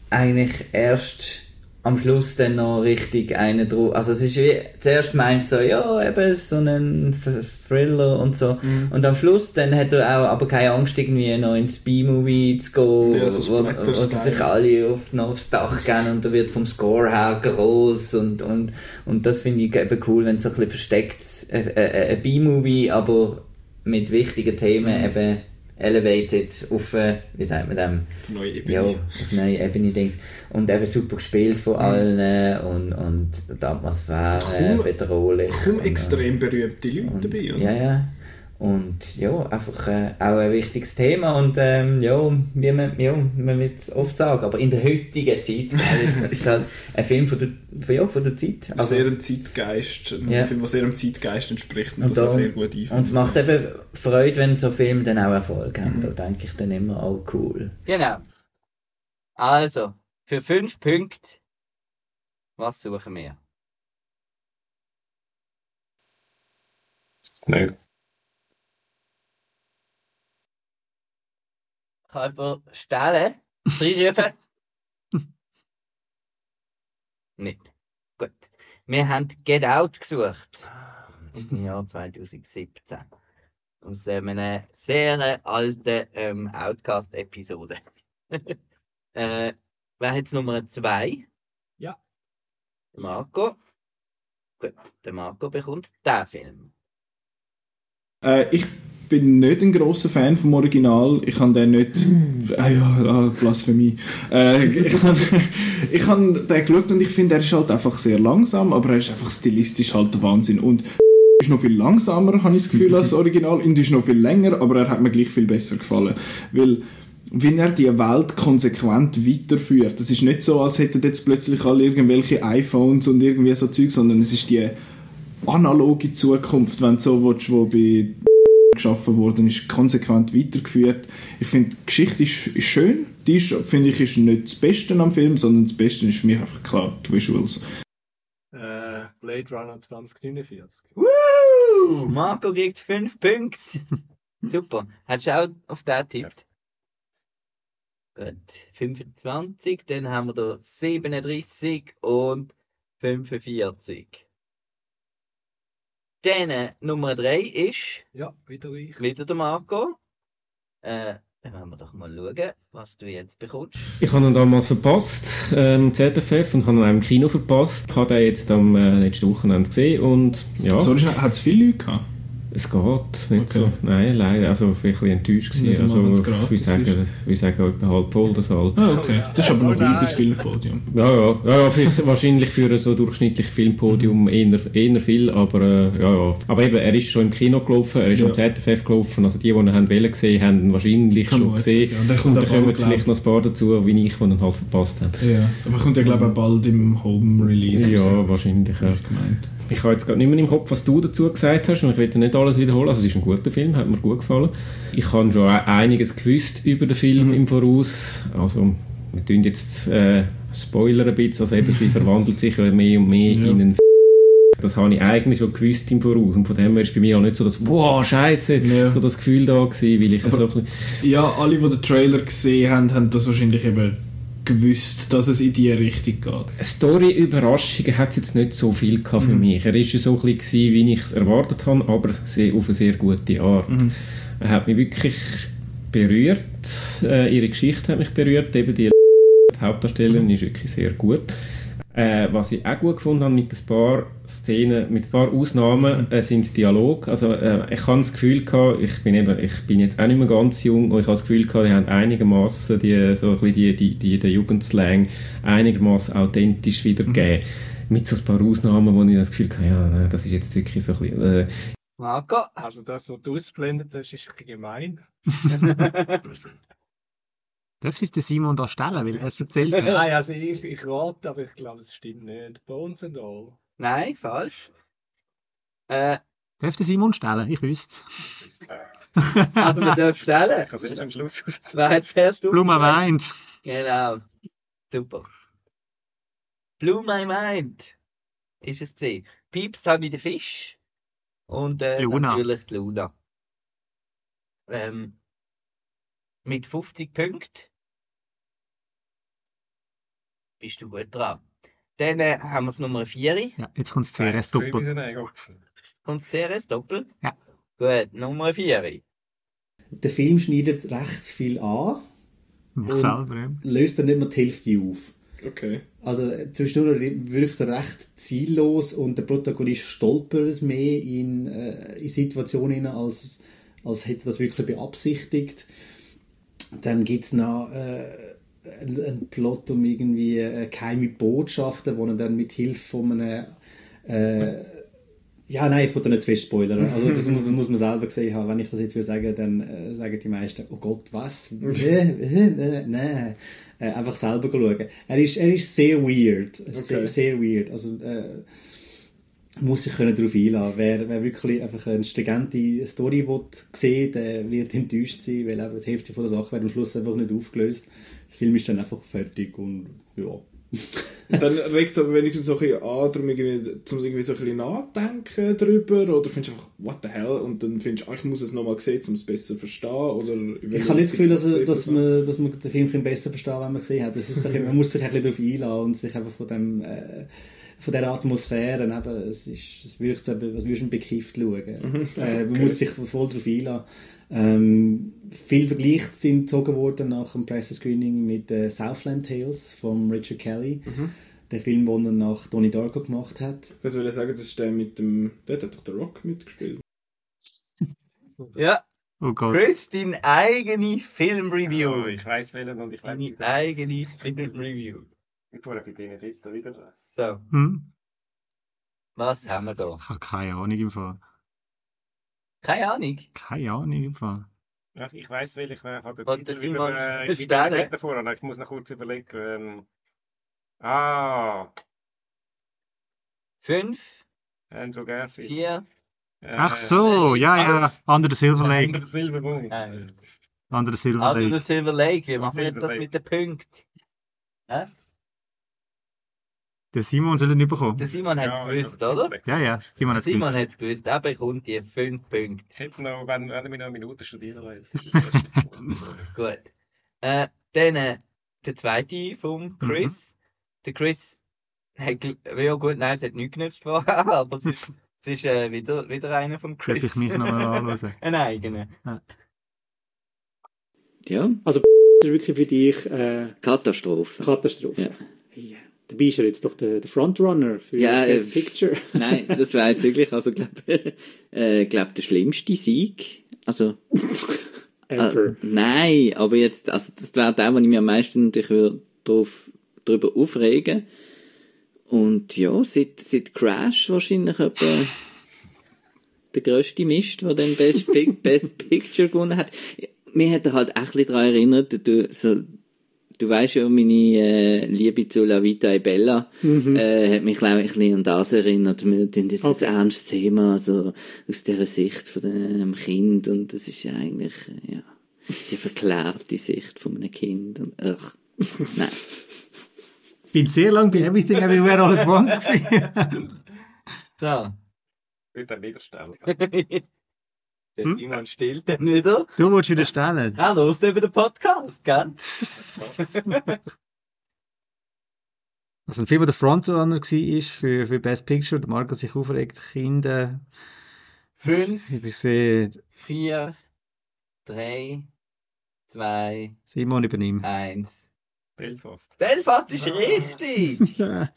eigentlich erst am Schluss dann noch richtig einen drauf. Also es ist wie, zuerst meinst du so, ja, eben so ein Th- Thriller und so. Mhm. Und am Schluss dann hat er auch aber keine Angst, irgendwie noch ins B-Movie zu gehen, Ja, so wo, sie sich alle auf, noch aufs Dach gehen und er wird vom Score her groß und, und, und das finde ich eben cool, wenn es so ein bisschen versteckt, äh, äh, ein B-Movie, aber mit wichtigen Themen Mhm. eben elevated auf, äh, wie sagt man dem? Auf neue Ebene. Ja, auf neue Ebene Dings. Und eben super gespielt von Mhm. allen äh, und, und die Atmosphäre Kaum- bedrohlich. Kaum Und, extrem berühmte Leute und, dabei, oder? Ja, ja. Und ja, einfach äh, auch ein wichtiges Thema und ähm, ja, wie man, ja, man wird es oft sagen, aber in der heutigen Zeit ist, ist halt ein Film von der, von, ja, von der Zeit. Also, sehr ein Zeitgeist, ein Ja. Film, der sehr dem Zeitgeist entspricht und, und, das da, auch sehr gut einfängt. und es macht eben Freude, wenn so Filme dann auch Erfolg haben. Da denke ich dann immer, oh cool. Genau. Also, für fünf Punkte, was suchen wir? Nicht. Kann jemand stellen? Reinrufen? Nicht. Gut. Wir haben Get Out gesucht. Im Jahr 2017. Aus ähm, einer sehr alten ähm, Outcast-Episode. äh, wer hat jetzt Nummer zwei? Ja. Der Marco. Gut, der Marco bekommt den Film. Äh, ich bin nicht ein großer Fan vom Original. Ich habe den nicht. Ah ja, ah, Blasphemie. Äh, ich habe den geschaut und ich finde, er ist halt einfach sehr langsam, aber er ist einfach stilistisch halt der Wahnsinn. Und ist noch viel langsamer, habe ich das Gefühl, als das Original. Und ist noch viel länger, aber er hat mir gleich viel besser gefallen. Weil wie er die Welt konsequent weiterführt. Das ist nicht so, als hätten jetzt plötzlich alle irgendwelche iPhones und irgendwie so Zeug, sondern es ist die analoge Zukunft, wenn du so willst, wo bei geschaffen worden ist, konsequent weitergeführt. Ich finde, die Geschichte ist, ist schön. Die ist, finde ich, ist nicht das Beste am Film, sondern das Beste ist für mich einfach klar die Visuals. Äh, Blade Runner 2049. Woo! Marco kriegt fünf Punkte. Super. Hast du auch auf den tippt? Gut. 25, dann haben wir da 37 und 45. Dann Nummer 3 ist Ja, wieder ich. wieder der Marco. Äh, dann werden wir doch mal schauen, was du jetzt bekommst. Ich habe ihn damals verpasst, ähm, ZFF, und habe ihn auch im Kino verpasst. Ich habe den jetzt am äh, letzten Wochenende gesehen und ja. So, hat es viele Leute gehabt? Es geht nicht so. Nein, leider. Also, ich war ein bisschen enttäuscht. Gewesen. Also, ich würde sagen, ich sagen, etwa halb voll der Saal. Ah, okay. Das ist aber noch viel fürs Filmpodium. Ja, ja, ja, ja für, wahrscheinlich für ein so durchschnittliches Filmpodium eher, eher viel, aber äh, ja, ja. Aber eben, er ist schon im Kino gelaufen, er ist Ja. am ZFF gelaufen, also die, die ihn haben wollen gesehen, haben ihn wahrscheinlich schon Vermutlich, gesehen. ja. Und der kommt und auch da kommen vielleicht noch ein paar dazu, wie ich, die ihn halt verpasst haben. Ja, aber kommt ja, glaube ich, bald im Home-Release. Ja, wahrscheinlich. Ja. Ich habe jetzt gerade nicht mehr im Kopf, was du dazu gesagt hast und ich will nicht alles wiederholen. Also es ist ein guter Film, hat mir gut gefallen. Ich habe schon einiges gewusst über den Film Mhm. im Voraus. Also wir tun jetzt äh, Spoiler ein bisschen, also eben, sie verwandelt sich ja mehr und mehr in einen das habe ich eigentlich schon gewusst im Voraus. Und von dem her ist bei mir auch nicht so das «Wow, scheiße!» so das Gefühl da gewesen, weil ich Aber- so ein bisschen Ja, alle, die den Trailer gesehen haben, haben das wahrscheinlich eben gewusst, dass es in die Richtung geht. Story-Überraschungen hat es jetzt nicht so viel gehabt für Mhm. mich. Er war so ein bisschen, wie ich es erwartet habe, aber auf eine sehr gute Art. Mhm. Er hat mich wirklich berührt. Äh, ihre Geschichte hat mich berührt. Eben die Hauptdarstellerin ist wirklich sehr gut. Äh, was ich auch gut gefunden habe mit ein paar Szenen, mit ein paar Ausnahmen, äh, sind Dialog. Also äh, ich habe das Gefühl gehabt, ich bin eben, ich bin jetzt auch nicht mehr ganz jung und ich habe das Gefühl gehabt, die haben einigermaßen die so ein bisschen die, die, die, den Jugendslang einigermaßen authentisch wiedergegeben. Mit so ein paar Ausnahmen, wo ich das Gefühl hatte, ja, nein, das ist jetzt wirklich so ein bisschen, äh, Marco? Also das, was du ausgeblendet hast, ist ein bisschen gemein. Darf sich der Simon da stellen, weil er es erzählt hat? Nein, also ich, ich rate, aber ich glaube, es stimmt nicht. Bones and all. Nein, falsch. Äh, Darf der Simon stellen? Ich wüsste es. also man darf stellen. Ich kann es am Schluss aus. Wer hat zuerst Blue? Mind. Genau. Super. Blue My Mind ist es gesehen. Piepst habe ich den Fisch und äh, Luna. natürlich die Luna. Ähm, mit 50 Punkten bist du gut dran. Dann äh, haben wir das Nummer 4. Ja, jetzt kommt das CRS doppelt. Kommt das CRS doppelt? Ja. Gut, Nummer 4. Der Film schneidet recht viel an. Mich und selber, ja. löst dann nicht mehr die Hälfte auf. Okay. Also äh, zwischendurch wirkt er recht ziellos und der Protagonist stolpert mehr in, äh, in Situationen als, als hätte er das wirklich beabsichtigt. Dann gibt es noch äh, einen Plot um irgendwie äh, geheime Botschaften, wo er dann mit Hilfe von einem äh, ja, nein, ich wollte nicht zu fest spoilern. Also das muss, muss man selber gesehen haben. Wenn ich das jetzt will sagen, dann äh, sagen die meisten, oh Gott, was? Äh, Nein. Äh, einfach selber schauen. Er ist, er ist sehr weird. Sehr, Okay. sehr weird. Also äh, muss sich können darauf einlassen. Wer, wer wirklich einfach eine stringente Story will, sehen der wird enttäuscht sein, weil die Hälfte von der Sache wird am Schluss einfach nicht aufgelöst. Der Film ist dann einfach fertig und ja. Dann regt es aber wenigstens so ein bisschen an, darum irgendwie, zum irgendwie so ein bisschen nachdenken drüber, oder findest du einfach, what the hell, und dann findest du, ich muss es nochmal sehen, um es besser zu verstehen, oder... Ich habe nicht das Gefühl, dass, dass, man, dass man den Film besser verstehen kann, wenn man gesehen hat. Das ist so man muss sich ein bisschen darauf einlassen und sich einfach von dem... Äh, von dieser Atmosphäre, eben, es, ist, es wirkt so, als würdest du einen Bekifft schauen. Mhm. Äh, man Okay. muss sich voll darauf einlassen. Ähm, viele Vergleiche sind gezogen worden nach dem Presse-Screening mit äh, Southland Tales von Richard Kelly. Mhm. Der Film, den er nach Donnie Darko gemacht hat. Ich würde sagen, das ist der mit dem, der hat doch der Rock mitgespielt. Ja. Oh Gott. Chris, deine eigene Filmreview. Oh, ich weiß welchen und ich weiß Deine eigene Filmreview. Ich fahre bei denen dort wieder was. So, Hm? was haben wir da? Ich habe keine Ahnung im Fall. Keine Ahnung. Keine Ahnung im Fall. Ja, ich weiß welchen, ich habe den Titel wieder, äh, ich Sterne? wieder davor, aber ich muss noch kurz überlegen. Ähm, ah, Fünf, Andrew Garfield. vier, Äh, Ach so, ja, ja. Under the Silver Under Lake. the Silver Moon. eins. Under the Silver Under the Lake. Silver Lake. Wie machen wir jetzt Silver das Lake. mit den Punkten? Hä? Der Simon soll ihn bekommen. Der Simon hat es Ja, gewusst, ja, oder? Ja, ja. Simon hat es Simon gewusst. hat es gewusst. Er bekommt die fünf Punkte. Ich hätte noch, wenn, wenn er mich noch eine Minute studieren lässt. Gut. Äh, dann äh, der zweite vom Chris. Der Chris hat, ja gut, nein, es hat nichts genützt vorher, aber es ist, es ist äh, wieder, wieder einer vom Darf Chris. ich mich noch mal anhören? Ein eigener. Ja. Also, ist wirklich für dich äh, Katastrophe. Katastrophe. Ja. Ja. Dabei ist er jetzt doch der, der Frontrunner für Ja, Best äh, Picture. Nein, das wäre jetzt wirklich, also glaub, äh, glaub der schlimmste Sieg. Also. Ever. Äh, nein, aber jetzt, also das wäre der, wo ich mich am meisten natürlich würde drauf, drüber aufregen. Und ja, seit, seit Crash wahrscheinlich etwa der grösste Mist, der dann Best, Best Picture gewonnen hat. Mir hat er halt echt ein bisschen daran erinnert, du, so, du weißt ja, meine äh, Liebe zu La Vita e Bella Mhm. äh, hat mich glaube ich ein bisschen an das erinnert. Wir sind jetzt Okay. ein ernstes Thema, also aus dieser Sicht von dem Kind und das ist ja eigentlich, äh, ja, die verklärte Sicht von einem Kind und, ach, nein. Ich bin sehr lange bei Everything Everywhere All at Once gewesen. Dann wieder stellen. Der Hm? Simon stillt dann wieder. Du willst wieder stellen. Er hört eben den Podcast, gell? Also ein Film, der Frontrunner war für, für Best Picture, der Marco sich aufregt, Kinder. Fünf, Ich bin gesehen, vier, drei, zwei, Simon übernimmt. eins. Belfast. Belfast ist richtig!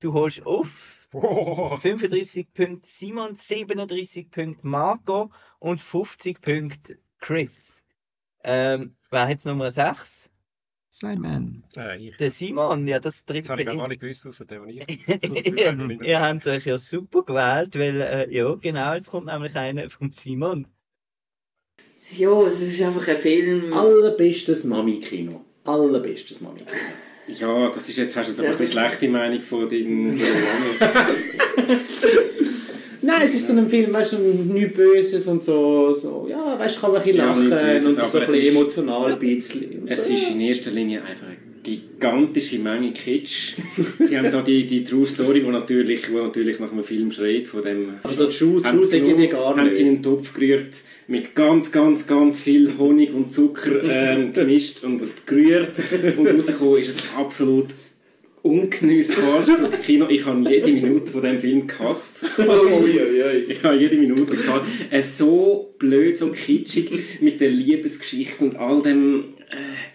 Du holst auf. Oh. 35 Punkte Simon, 37 Punkte Marco und 50 Punkte Chris. Ähm, wer hat jetzt Nummer 6? Simon. Äh, ich. Der Simon, ja, das Das trifft habe ich gar nicht gewusst, außer der, ich. ihr, ihr habt euch ja super gewählt, weil, äh, ja, genau, jetzt kommt nämlich einer vom Simon. Ja, es ist einfach ein Film. Allerbestes Mami-Kino. Allerbestes Mami-Kino. Ja, das ist jetzt, hast du jetzt aber eine schlechte Meinung von deinem Nein, es ist so ein Film, weißt du, nichts Böses und so, so ja, weißt du, kann man ein bisschen Ja, lachen Böses, und so ein bisschen ist- emotional ein bisschen. Es so. ist in erster Linie einfach eine gigantische Menge Kitsch. Sie haben da die, die True Story, wo natürlich, wo natürlich nach einem Film schreit, von dem... Aber so die die haben sie sagen nur- die gar Haben nicht. sie in einen Topf gerührt, mit ganz, ganz, ganz viel Honig und Zucker ähm, gemischt und gerührt und rausgekommen ist es absolut ungenüss Kino. Ich habe jede Minute von diesem Film gehasst. Ich habe jede Minute gehasst. Äh, so blöd, so kitschig mit der Liebesgeschichte und all dem... Äh,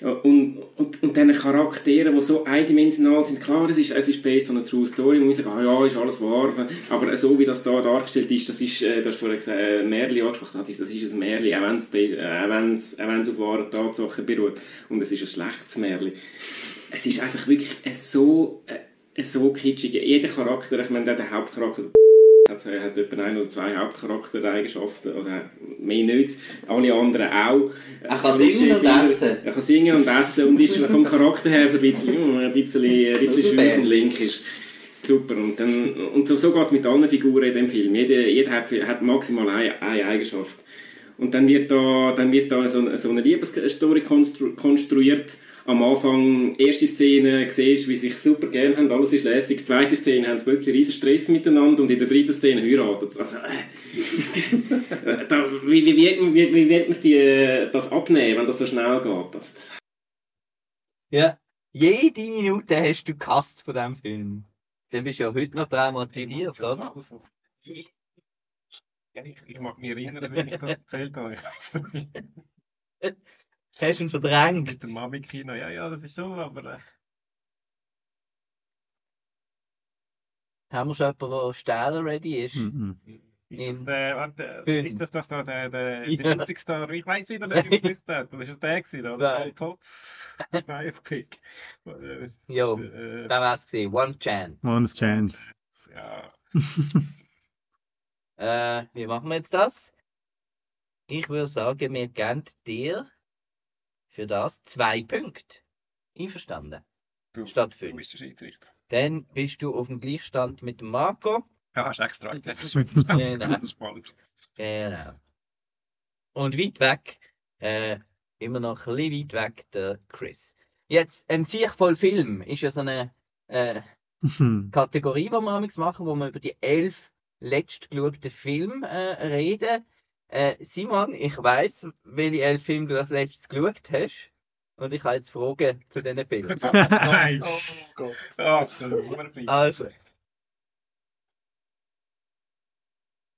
und, und, und diesen Charakteren, die so eindimensional sind, klar, es ist, es ist based on a true story, man muss sagen, ah ja, ist alles wahr, aber so wie das da dargestellt ist, das ist, äh, du hast vorhin gesagt, äh, Märchen angesprochen, das ist, das ist ein Märchen, auch wenn es äh, auf wahren Tatsachen beruht. Und es ist ein schlechtes Märchen. Es ist einfach wirklich äh, so, äh, so kitschig. Jeder Charakter, ich meine, der Hauptcharakter hat, er hat etwa ein oder zwei Hauptcharaktereigenschaften, oder mehr nicht. Alle anderen auch. Er kann singen und essen. Er kann singen und essen und ist vom Charakter her so ein bisschen, mm, ein bisschen, ein bisschen schwierig und linkisch. Super. Und, dann, und so, so geht es mit allen Figuren in dem Film. Jeder, jeder hat, hat maximal eine, eine Eigenschaft. Und dann wird da, dann wird da so, so eine Liebesstory konstru konstruiert. Am Anfang, erste Szene, siehst du, wie sie sich super gern haben, alles ist lässig. Zweite Szene haben sie plötzlich riesen Stress miteinander und in der dritten Szene heiraten sie. Also, äh, da, wie, wie, wird, man- wie, wie wird man die, äh, das abnehmen, wenn das so schnell geht? Das, das, Ja, jede Minute hast du gehasst von diesem Film. Dann bist du ja heute noch traumatisiert, oder? Ja, ich, ich mag mich erinnern, wenn ich das erzählt habe. Hast du ihn verdrängt? Mit dem Mami-Kino, ja, ja, das ist schon, aber... Äh, Haben wir schon jemanden, der Stähler ready ist? Mhm. Ist das der, warte, fünf. ist das, das da der, der, der Ja. Musikstar? Ich weiß wieder nicht, wie das der. Das ist der gewesen, oder? Paul Potts. Nein, Pick. Äh, Jo, äh, da war es gewesen. One Chance. One's Chance. Ja. Äh, wie machen wir jetzt das? Ich würde sagen, wir geben dir für das zwei Punkte. Einverstanden? Du, Statt du fünf. bist der Schiedsrichter. Dann bist du auf dem Gleichstand mit dem Marco. Ja, hast extra Genau. Das ist spannend. Genau. Und weit weg, äh, immer noch ein bisschen weit weg, der Chris. Jetzt, ein Sieg voll Film ist ja so eine äh, Kategorie, die wir manchmal machen, wo wir über die elf letztgeschauten Filme äh, reden. Äh, Simon, ich weiß, welche elf Filme du als letztes geschaut hast. Und ich habe jetzt Fragen zu diesen Filmen. Nein. Oh Gott. Das ist super fies. Also.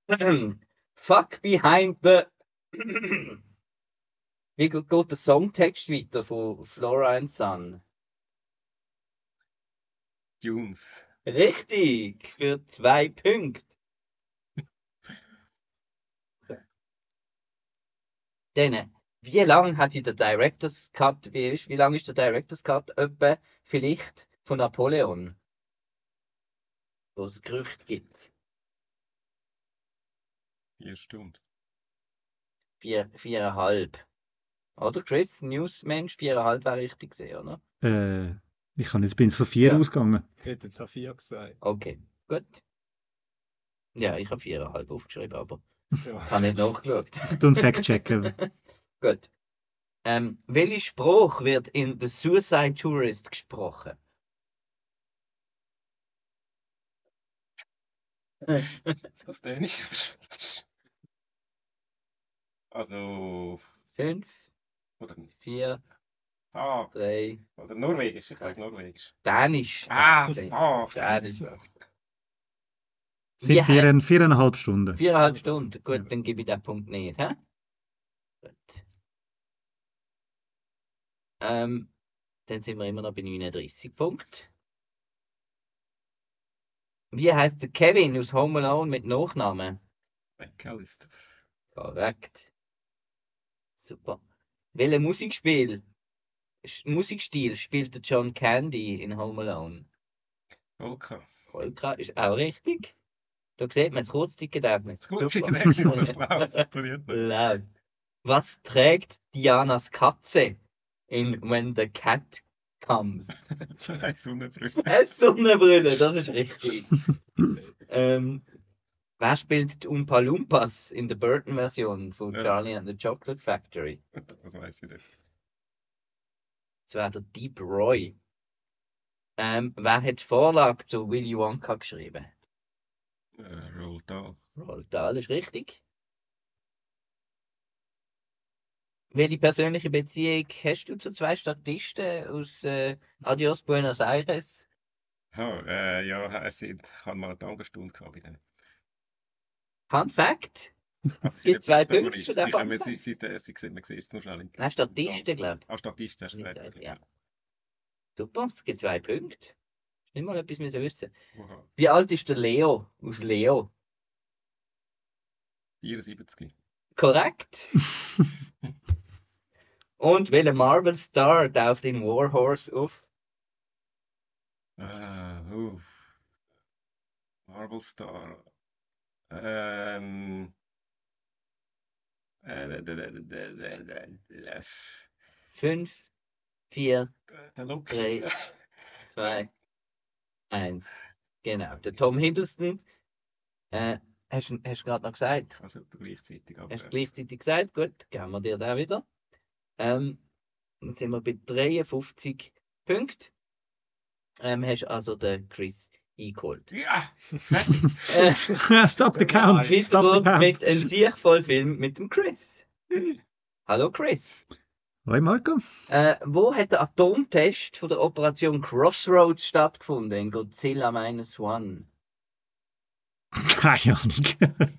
Fuck behind the. Wie geht der Songtext weiter von Flora and Son? Dunes. Richtig, für zwei Punkte. Dann, wie lang hat der Director's Cut, wie, ist, wie lang ist der Director's Cut etwa vielleicht von Napoleon? Wo es Gerüchte gibt. Vier Stunden. Vier, viereinhalb. Oder Chris, Newsmensch, viereinhalb wäre richtig gesehen, oder? Äh, ich kann jetzt bin jetzt von vier Ja. ausgegangen. Ich hätte jetzt auch vier gesagt. Okay, gut. Ja, ich habe viereinhalb aufgeschrieben, aber Ja. ich habe nicht nachgeschaut. Ich tu einen Fact-checken. Gut. Ähm, welcher Spruch wird in The Suicide Tourist gesprochen? Ist das Dänisch oder Schwedisch? Also. Fünf, Oder nicht? vier, Ah, drei, oder Norwegisch. Ich sage Norwegisch. Dänisch. Ah, Dänisch. ah. Dänisch. Sind Wie vier, he- viereinhalb Stunden. Viereinhalb Stunden. Gut, dann gebe ich den Punkt nicht. Hä? Gut. Ähm, dann sind wir immer noch bei 39 Punkten. Wie heißt der Kevin aus Home Alone mit Nachnamen? McAllister. Korrekt. Super. Welchen Musikspiel, Musikstil spielt der John Candy in Home Alone? Polka. Polka ist auch richtig. Da sieht man das Kurzzeitgedächtnis. Das Kurzzeitgedächtnis. Laut. Was trägt Dianas Katze in When the Cat Comes? Eine Sonnenbrille. Eine Sonnenbrille, das ist richtig. ähm, wer spielt die Oompa Loompas in der Burton-Version von Ja. Charlie and the Chocolate Factory? Das weiß ich nicht. Das wäre der Deep Roy. Ähm, wer hat die Vorlage zu Willy Wonka geschrieben? Äh, Roald Dahl. Roald Dahl ist richtig. welche persönliche Beziehung hast du zu zwei Statisten aus äh, Adios Buenos Aires? Oh, äh, ja, es sind, ich habe mal eine Tagesstunde gehabt bei denen. Fun Fact. Also, Es gibt zwei Punkte für den Sie, Fun kommen- Fact. sie, sie, sie, sie sehen, man sieht es nur schnell in Nein, Statisten, glaube Ah, Statisten hast du gesagt. Ja. Super, es gibt zwei Punkte. Nicht mal etwas müssen wissen. Wow. Wie alt ist der Leo aus Leo? 74. Korrekt. Und welcher Marvel-Star taucht in Warhorse auf? Äh, uh. Marvel Star. Ähm. Äh, Fünf, vier, Loki. drei, zwei, eins. Genau, der Tom Hiddleston. Äh, hast du gerade noch gesagt? Also gleichzeitig. Aber, Hast du gleichzeitig gesagt? Gut, geben wir dir da wieder. Ähm, dann sind wir bei 53 Punkten. Ähm, hast also den Chris eingeholt. Ja! Äh, Stop the count. Stop the count. mit einem Siechvollfilm mit dem Chris. Hallo Chris. Hoi Marco. Äh, wo hat der Atomtest von der Operation Crossroads stattgefunden in Godzilla Minus One? Keine Ahnung.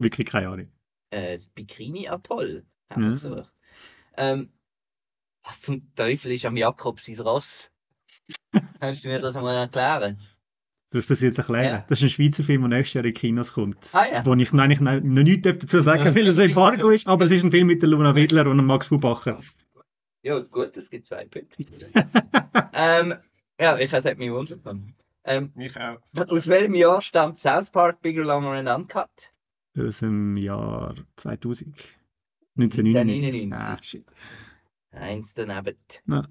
Wirklich keine Ahnung. Äh, das Bikini Atoll. Haben wir Ja. gesucht. Ähm, was zum Teufel ist am Jakob sein Ross? Kannst du mir das mal erklären? Du musst das jetzt erklären. Ja. Das ist ein Schweizer Film, der nächstes Jahr in Kinos kommt. Ah, ja. Wo ich noch, eigentlich noch nichts dazu sagen darf, weil er so Embargo ist, aber es ist ein Film mit der Luna Wedler und dem Max Bubacher. Ja, gut, es gibt zwei Punkte. ähm, ja, ich habe mich wundern. Ähm, Mich auch. aus welchem Jahr stammt South Park Bigger, Longer and Uncut? Aus dem Jahr 2000. 1999. 1999. Ah, shit. Eins daneben. Ja.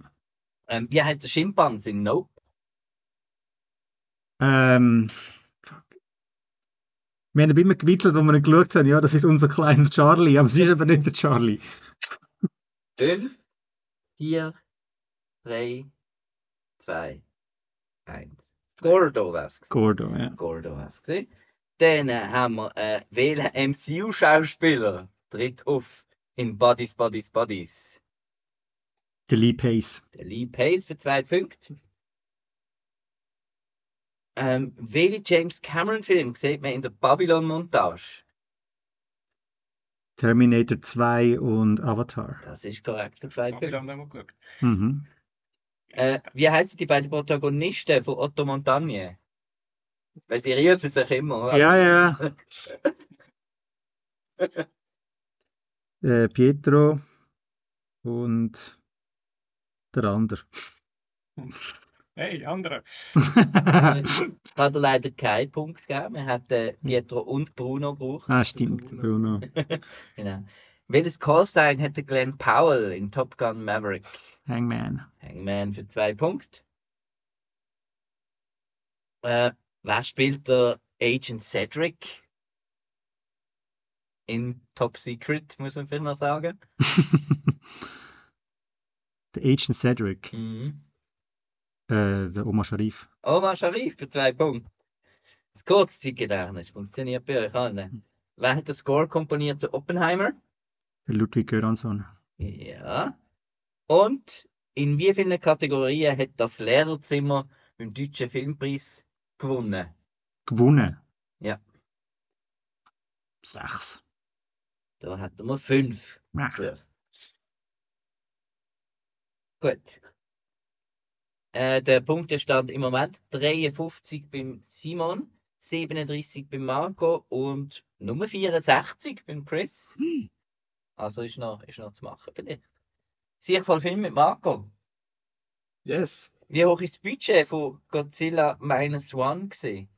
Ähm, wie heißt der Schimpanse in Nope? Ähm, fuck. wir haben immer gewitzelt, wo wir ihn geschaut haben, ja, das ist unser kleiner Charlie, aber es ist aber nicht der Charlie. Fünf, vier, drei, zwei, eins. Gordo gewesen. Gordo, ja. Gordo wär's gewesen. Dann äh, haben wir äh, welchen MCU-Schauspieler tritt auf in Bodies, Bodies, Bodies? Der Lee Pace. Der Lee Pace für zwei Punkte. Ähm, welchen James Cameron-Film sieht man in der Babylon-Montage? Terminator 2 und Avatar. Das ist korrekt, für zwei Babylon Punkte. haben wir. Mhm. Äh, wie heißen die beiden Protagonisten von Otto Montagne? Weil sie rufen sich immer. Ja, ja. Äh, Pietro und der andere. Hey, andere. Ich habe leider keinen Punkt gegeben. Wir hätten Pietro und Bruno gebraucht. ah, stimmt, Bruno. Genau. Welches Callsign hätte Glenn Powell in Top Gun Maverick? Hangman. Hangman für zwei Punkte. Äh, wer spielt der Agent Cedric? In Top Secret, muss man vielleicht noch sagen. Der Agent Cedric. Mhm. Äh, der Omar Sharif. Omar Sharif für zwei Punkte. Das Kurzzeitgedächtnis funktioniert bei euch allen. Wer hat den Score komponiert zu Oppenheimer? Ludwig Göransson. Ja. Und in wie vielen Kategorien hat das Lehrerzimmer beim Deutschen Filmpreis gewonnen? Gewonnen. Ja, Sechs. da hatten wir fünf. Gesucht. Gut. Äh, der Punktestand im Moment 53 beim Simon, 37 beim Marco und Nummer 64 beim Chris. Also ist noch, ist noch zu machen vielleicht. Sicher voll Film mit Marco. Yes. Wie hoch ist das Budget von Godzilla Minus One gesehen?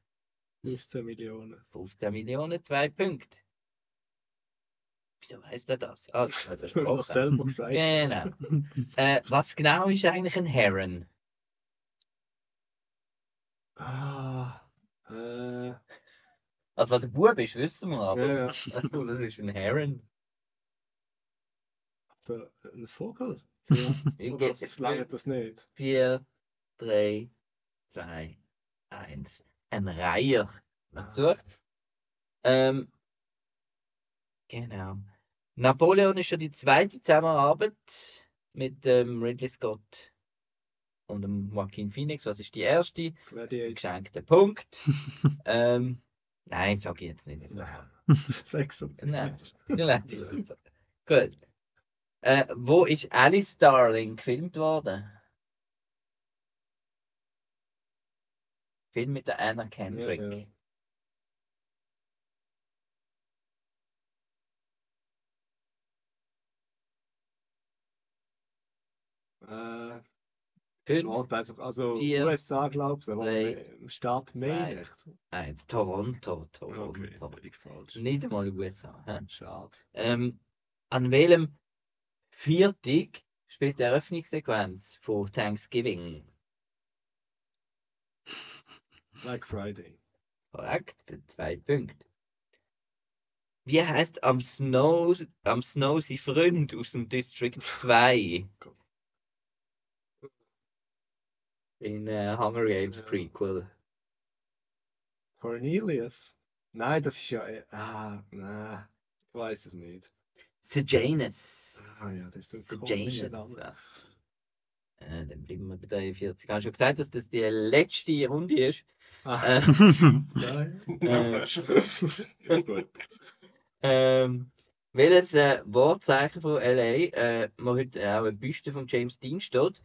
15 Millionen. 15 Millionen, zwei Punkte. Wieso weiß der das? Er Weil er das selber gesagt. Genau. Äh, was genau ist eigentlich ein Heron? Ah, äh, Also was ein Bub ist, wissen wir, aber Ja, ja. das ist ein Heron. so ein Vogel? Ich Oder verlangt das nicht? 4, 3, 2, 1. Ein Reiher. Man sucht. Ähm, Genau. Napoleon ist ja die zweite Zusammenarbeit mit ähm, Ridley Scott und dem Joaquin Phoenix. Was ist die erste? Geschenkter Punkt. ähm, nein, sag ich jetzt nicht. So. Sechs und Nein. Gut. Äh, wo ist Alice Darling gefilmt worden? Film mit der Anna Kendrick. Ja, ja. Äh, Steht einfach, also Vier, USA glaubst du, aber im Staat Maine. zwei, eins. Toronto, Toronto. Okay, falsch. Nicht einmal USA. hä? Schade. Ähm, an welchem Viertag spielt die Eröffnungssequenz von Thanksgiving? Black Friday. Korrekt, für zwei Punkte. Wie heißt am Snow, am Snow sein Freund aus dem District 2? In äh, Hunger Games Prequel. Cornelius? Nein, das ist ja. äh, Ah, nein. Ich weiß es nicht. Sejanus. Ah ja, das ist so Sejanus. Äh, dann bleiben wir bei 43. Hast du schon gesagt, dass das die letzte Runde ist? Ah. Äh, Nein. äh, Gut. ähm, welches äh, Wortzeichen von LA, äh, wo heute auch eine Büste von James Dean steht,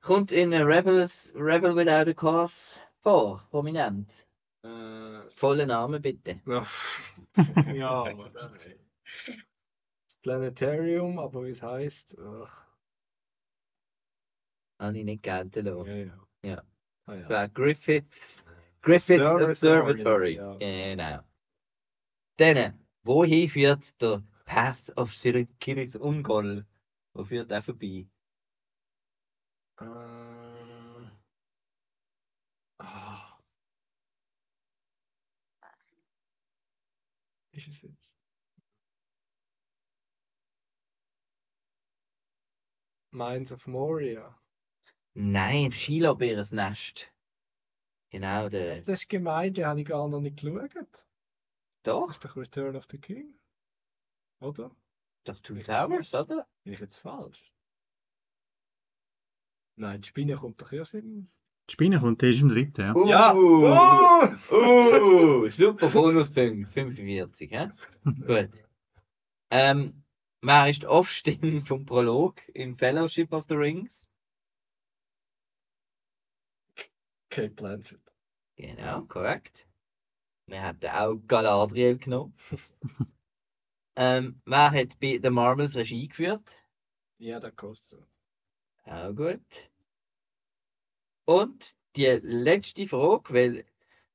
kommt in Rebels, Rebel Without a Cause vor, prominent? Äh, Voller Name bitte. ja, aber das, das Planetarium, aber wie es heißt. Habe ich nicht gelten lassen. Ja, ja. Ja. Ah, ja. Das war Griffith, Griffith Observatory, ja. Genau. Dann, wohin führt der Path of Kirith Ungol? Wo führt der vorbei? Äh, ah. Ist es jetzt? Mines of Moria. Nein, Skilobeersnest. Genau, der. Das ist Gemeinde, habe ich gar noch nicht geschaut. Doch. Das ist doch Return of the King. Oder? Two Bin ich Towers, jetzt- oder? Bin ich jetzt falsch? Nein, die Spinne kommt doch erst in. Die Spinne kommt erst im dritten, ja. Ja. Uh, uh, super Bonuspunkt, 45, hä? Gut. Ähm, wer ist die Off-Stimme vom Prolog in Fellowship of the Rings? Kate Blanchett. Genau, korrekt. Wir hatten auch Galadriel genommen. ähm, wer hat bei The Marvels Regie geführt? Ja, da kostet. Auch gut. Und die letzte Frage, weil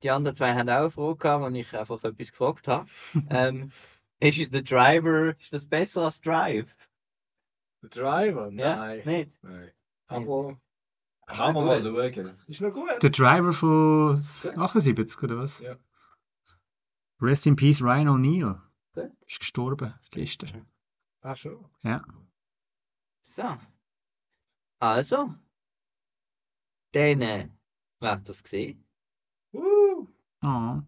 die anderen zwei haben auch eine Frage gehabt, wo ich einfach etwas gefragt habe. ähm, ist The Driver, ist das besser als Drive? Der Driver? Ja, Nein. nicht? Nein. Aber. Kann man mal schauen. Ist noch gut. Der Driver von 78, oder was? Ja. Rest in Peace, Ryan O'Neill. Gut. Ist gestorben gestern. Ah, schon. Ja. So. Also. Dann äh, wär's das gesehen. Uh. Oh.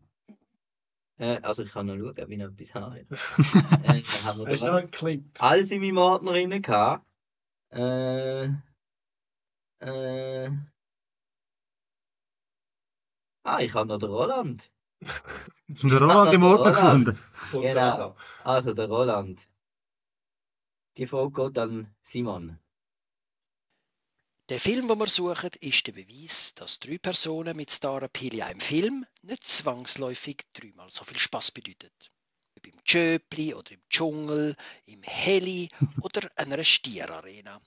Äh, also ich kann noch schauen, ob ich noch etwas habe. äh, haben wir du doch noch alles, einen Clip? alles in meinem Ordner drin gehabt. Äh, äh, ah, ich habe noch den Roland. Der Roland im Ordner gefunden. Genau. Also der Roland. Die Frage geht an Simon. Der Film, den wir suchen, ist der Beweis, dass drei Personen mit Star-Appeal in einem Film nicht zwangsläufig dreimal so viel Spaß bedeutet. Ob im Tschöpli oder im Dschungel, im Heli oder einer Stierarena.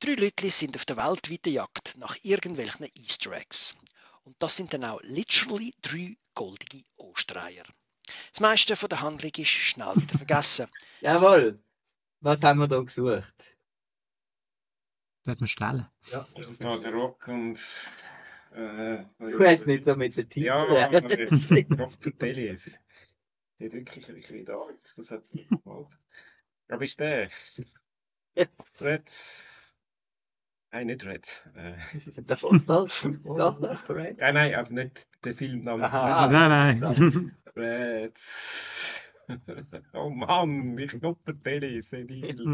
Drei Leute sind auf der weltweiten Jagd nach irgendwelchen Easter Eggs. Und das sind dann auch literally drei goldige Ostereier. Das meiste von der Handlung ist schnell wieder vergessen. Jawohl. Was haben wir da gesucht? Sollte man stellen. Ja, Das ist noch der Rock und. Äh, Du hast nicht so mit den Titeln. Ja, Rock Fratelli jetzt. Der hat wirklich ein bisschen da. Das hat mich. Aber ist der? Red. Nein, nicht Red. Äh, doch, doch, doch, Red. Nein, nein, aber nicht der Film namens Aha. Nein, nein. Red. oh Mann, ich knupper Tele, senil.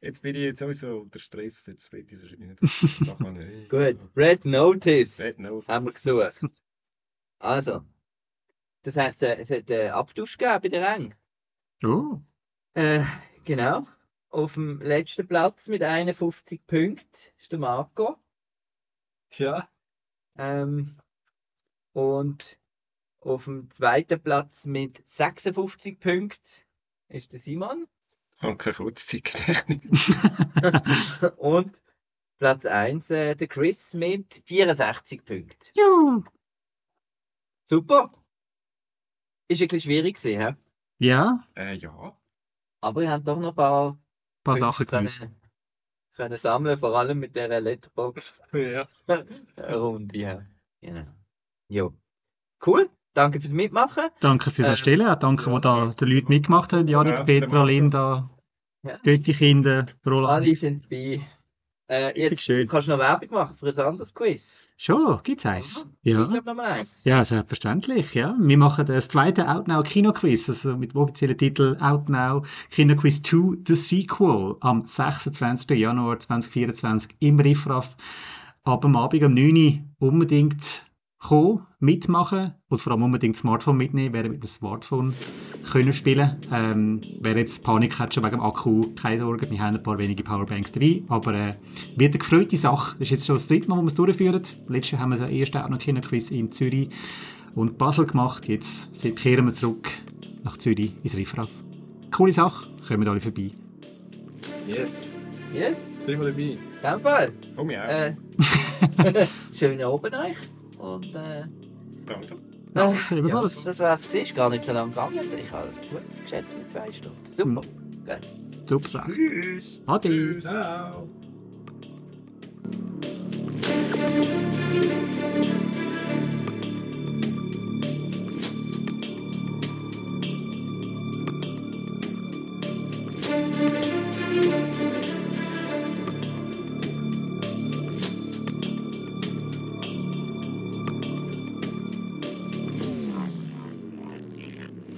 Jetzt bin ich jetzt sowieso unter Stress, jetzt will ich wahrscheinlich nicht. Mach mal nicht. Gut, Red Notice Red Notice. haben wir gesucht. Also, das heißt, äh, es hat einen Abtausch gegeben bei der Rang. Oh. Äh, genau. Auf dem letzten Platz mit 51 Punkten ist der Marco. Tja. Ähm, und auf dem zweiten Platz mit 56 Punkten ist der Simon. Und keine Kurzzeitgedächtnis. und Platz 1 äh, der Chris mit 64 Punkten. Ja. Super. Ist ein bisschen schwierig gewesen, hä? Ja, Äh, ja. aber ihr habt doch noch ein paar, ein paar Punkte Sachen gewusst. können, können sammeln, vor allem mit der Letterbox Ja. Runde. Ja. Genau. Jo. Cool. Danke fürs Mitmachen. Danke fürs Ähm, Erstellen, auch danke, wo da die Leute mitgemacht haben. Janik, Ja, Petra, Linda, Ja. Götti Kinder, Roland. Alle sind dabei. Äh, jetzt schön. kannst du noch Werbung machen für ein anderes Quiz. Schon, gibt's eins? Ich Ja. glaube Nummer eins. Ja, selbstverständlich, ja. Wir machen das zweite Outnow Kinoquiz, also mit dem offiziellen Titel Outnow Kinoquiz 2 The Sequel am 26. Januar 2024 im Riffraff. Ab dem Abend um 9 Uhr unbedingt kommen, mitmachen und vor allem unbedingt das Smartphone mitnehmen, wer mit dem Smartphone können spielen. Ähm, wer jetzt Panik hat schon wegen dem Akku, keine Sorge, wir haben ein paar wenige Powerbanks dabei, aber äh, wird eine gefreute Sache. Das ist jetzt schon das dritte Mal, wo wir es durchführen. Letztes Jahr haben wir das erste auch noch Kinoquiz in Zürich und Basel gemacht. Jetzt kehren wir zurück nach Zürich ins Riffraff. Coole Sache, kommen alle vorbei. Yes. Yes. Sind wir dabei? Fall. Komm ja. Äh, schönen Abend euch. Und äh, Danke. Ja, äh, ebenfalls. das war's. gewesen. Ist gar nicht so lange gegangen. Ich habe gut geschätzt mit zwei Stunden. Super. Geil. Super Sache. Tschüss. Ade. Ciao. Thank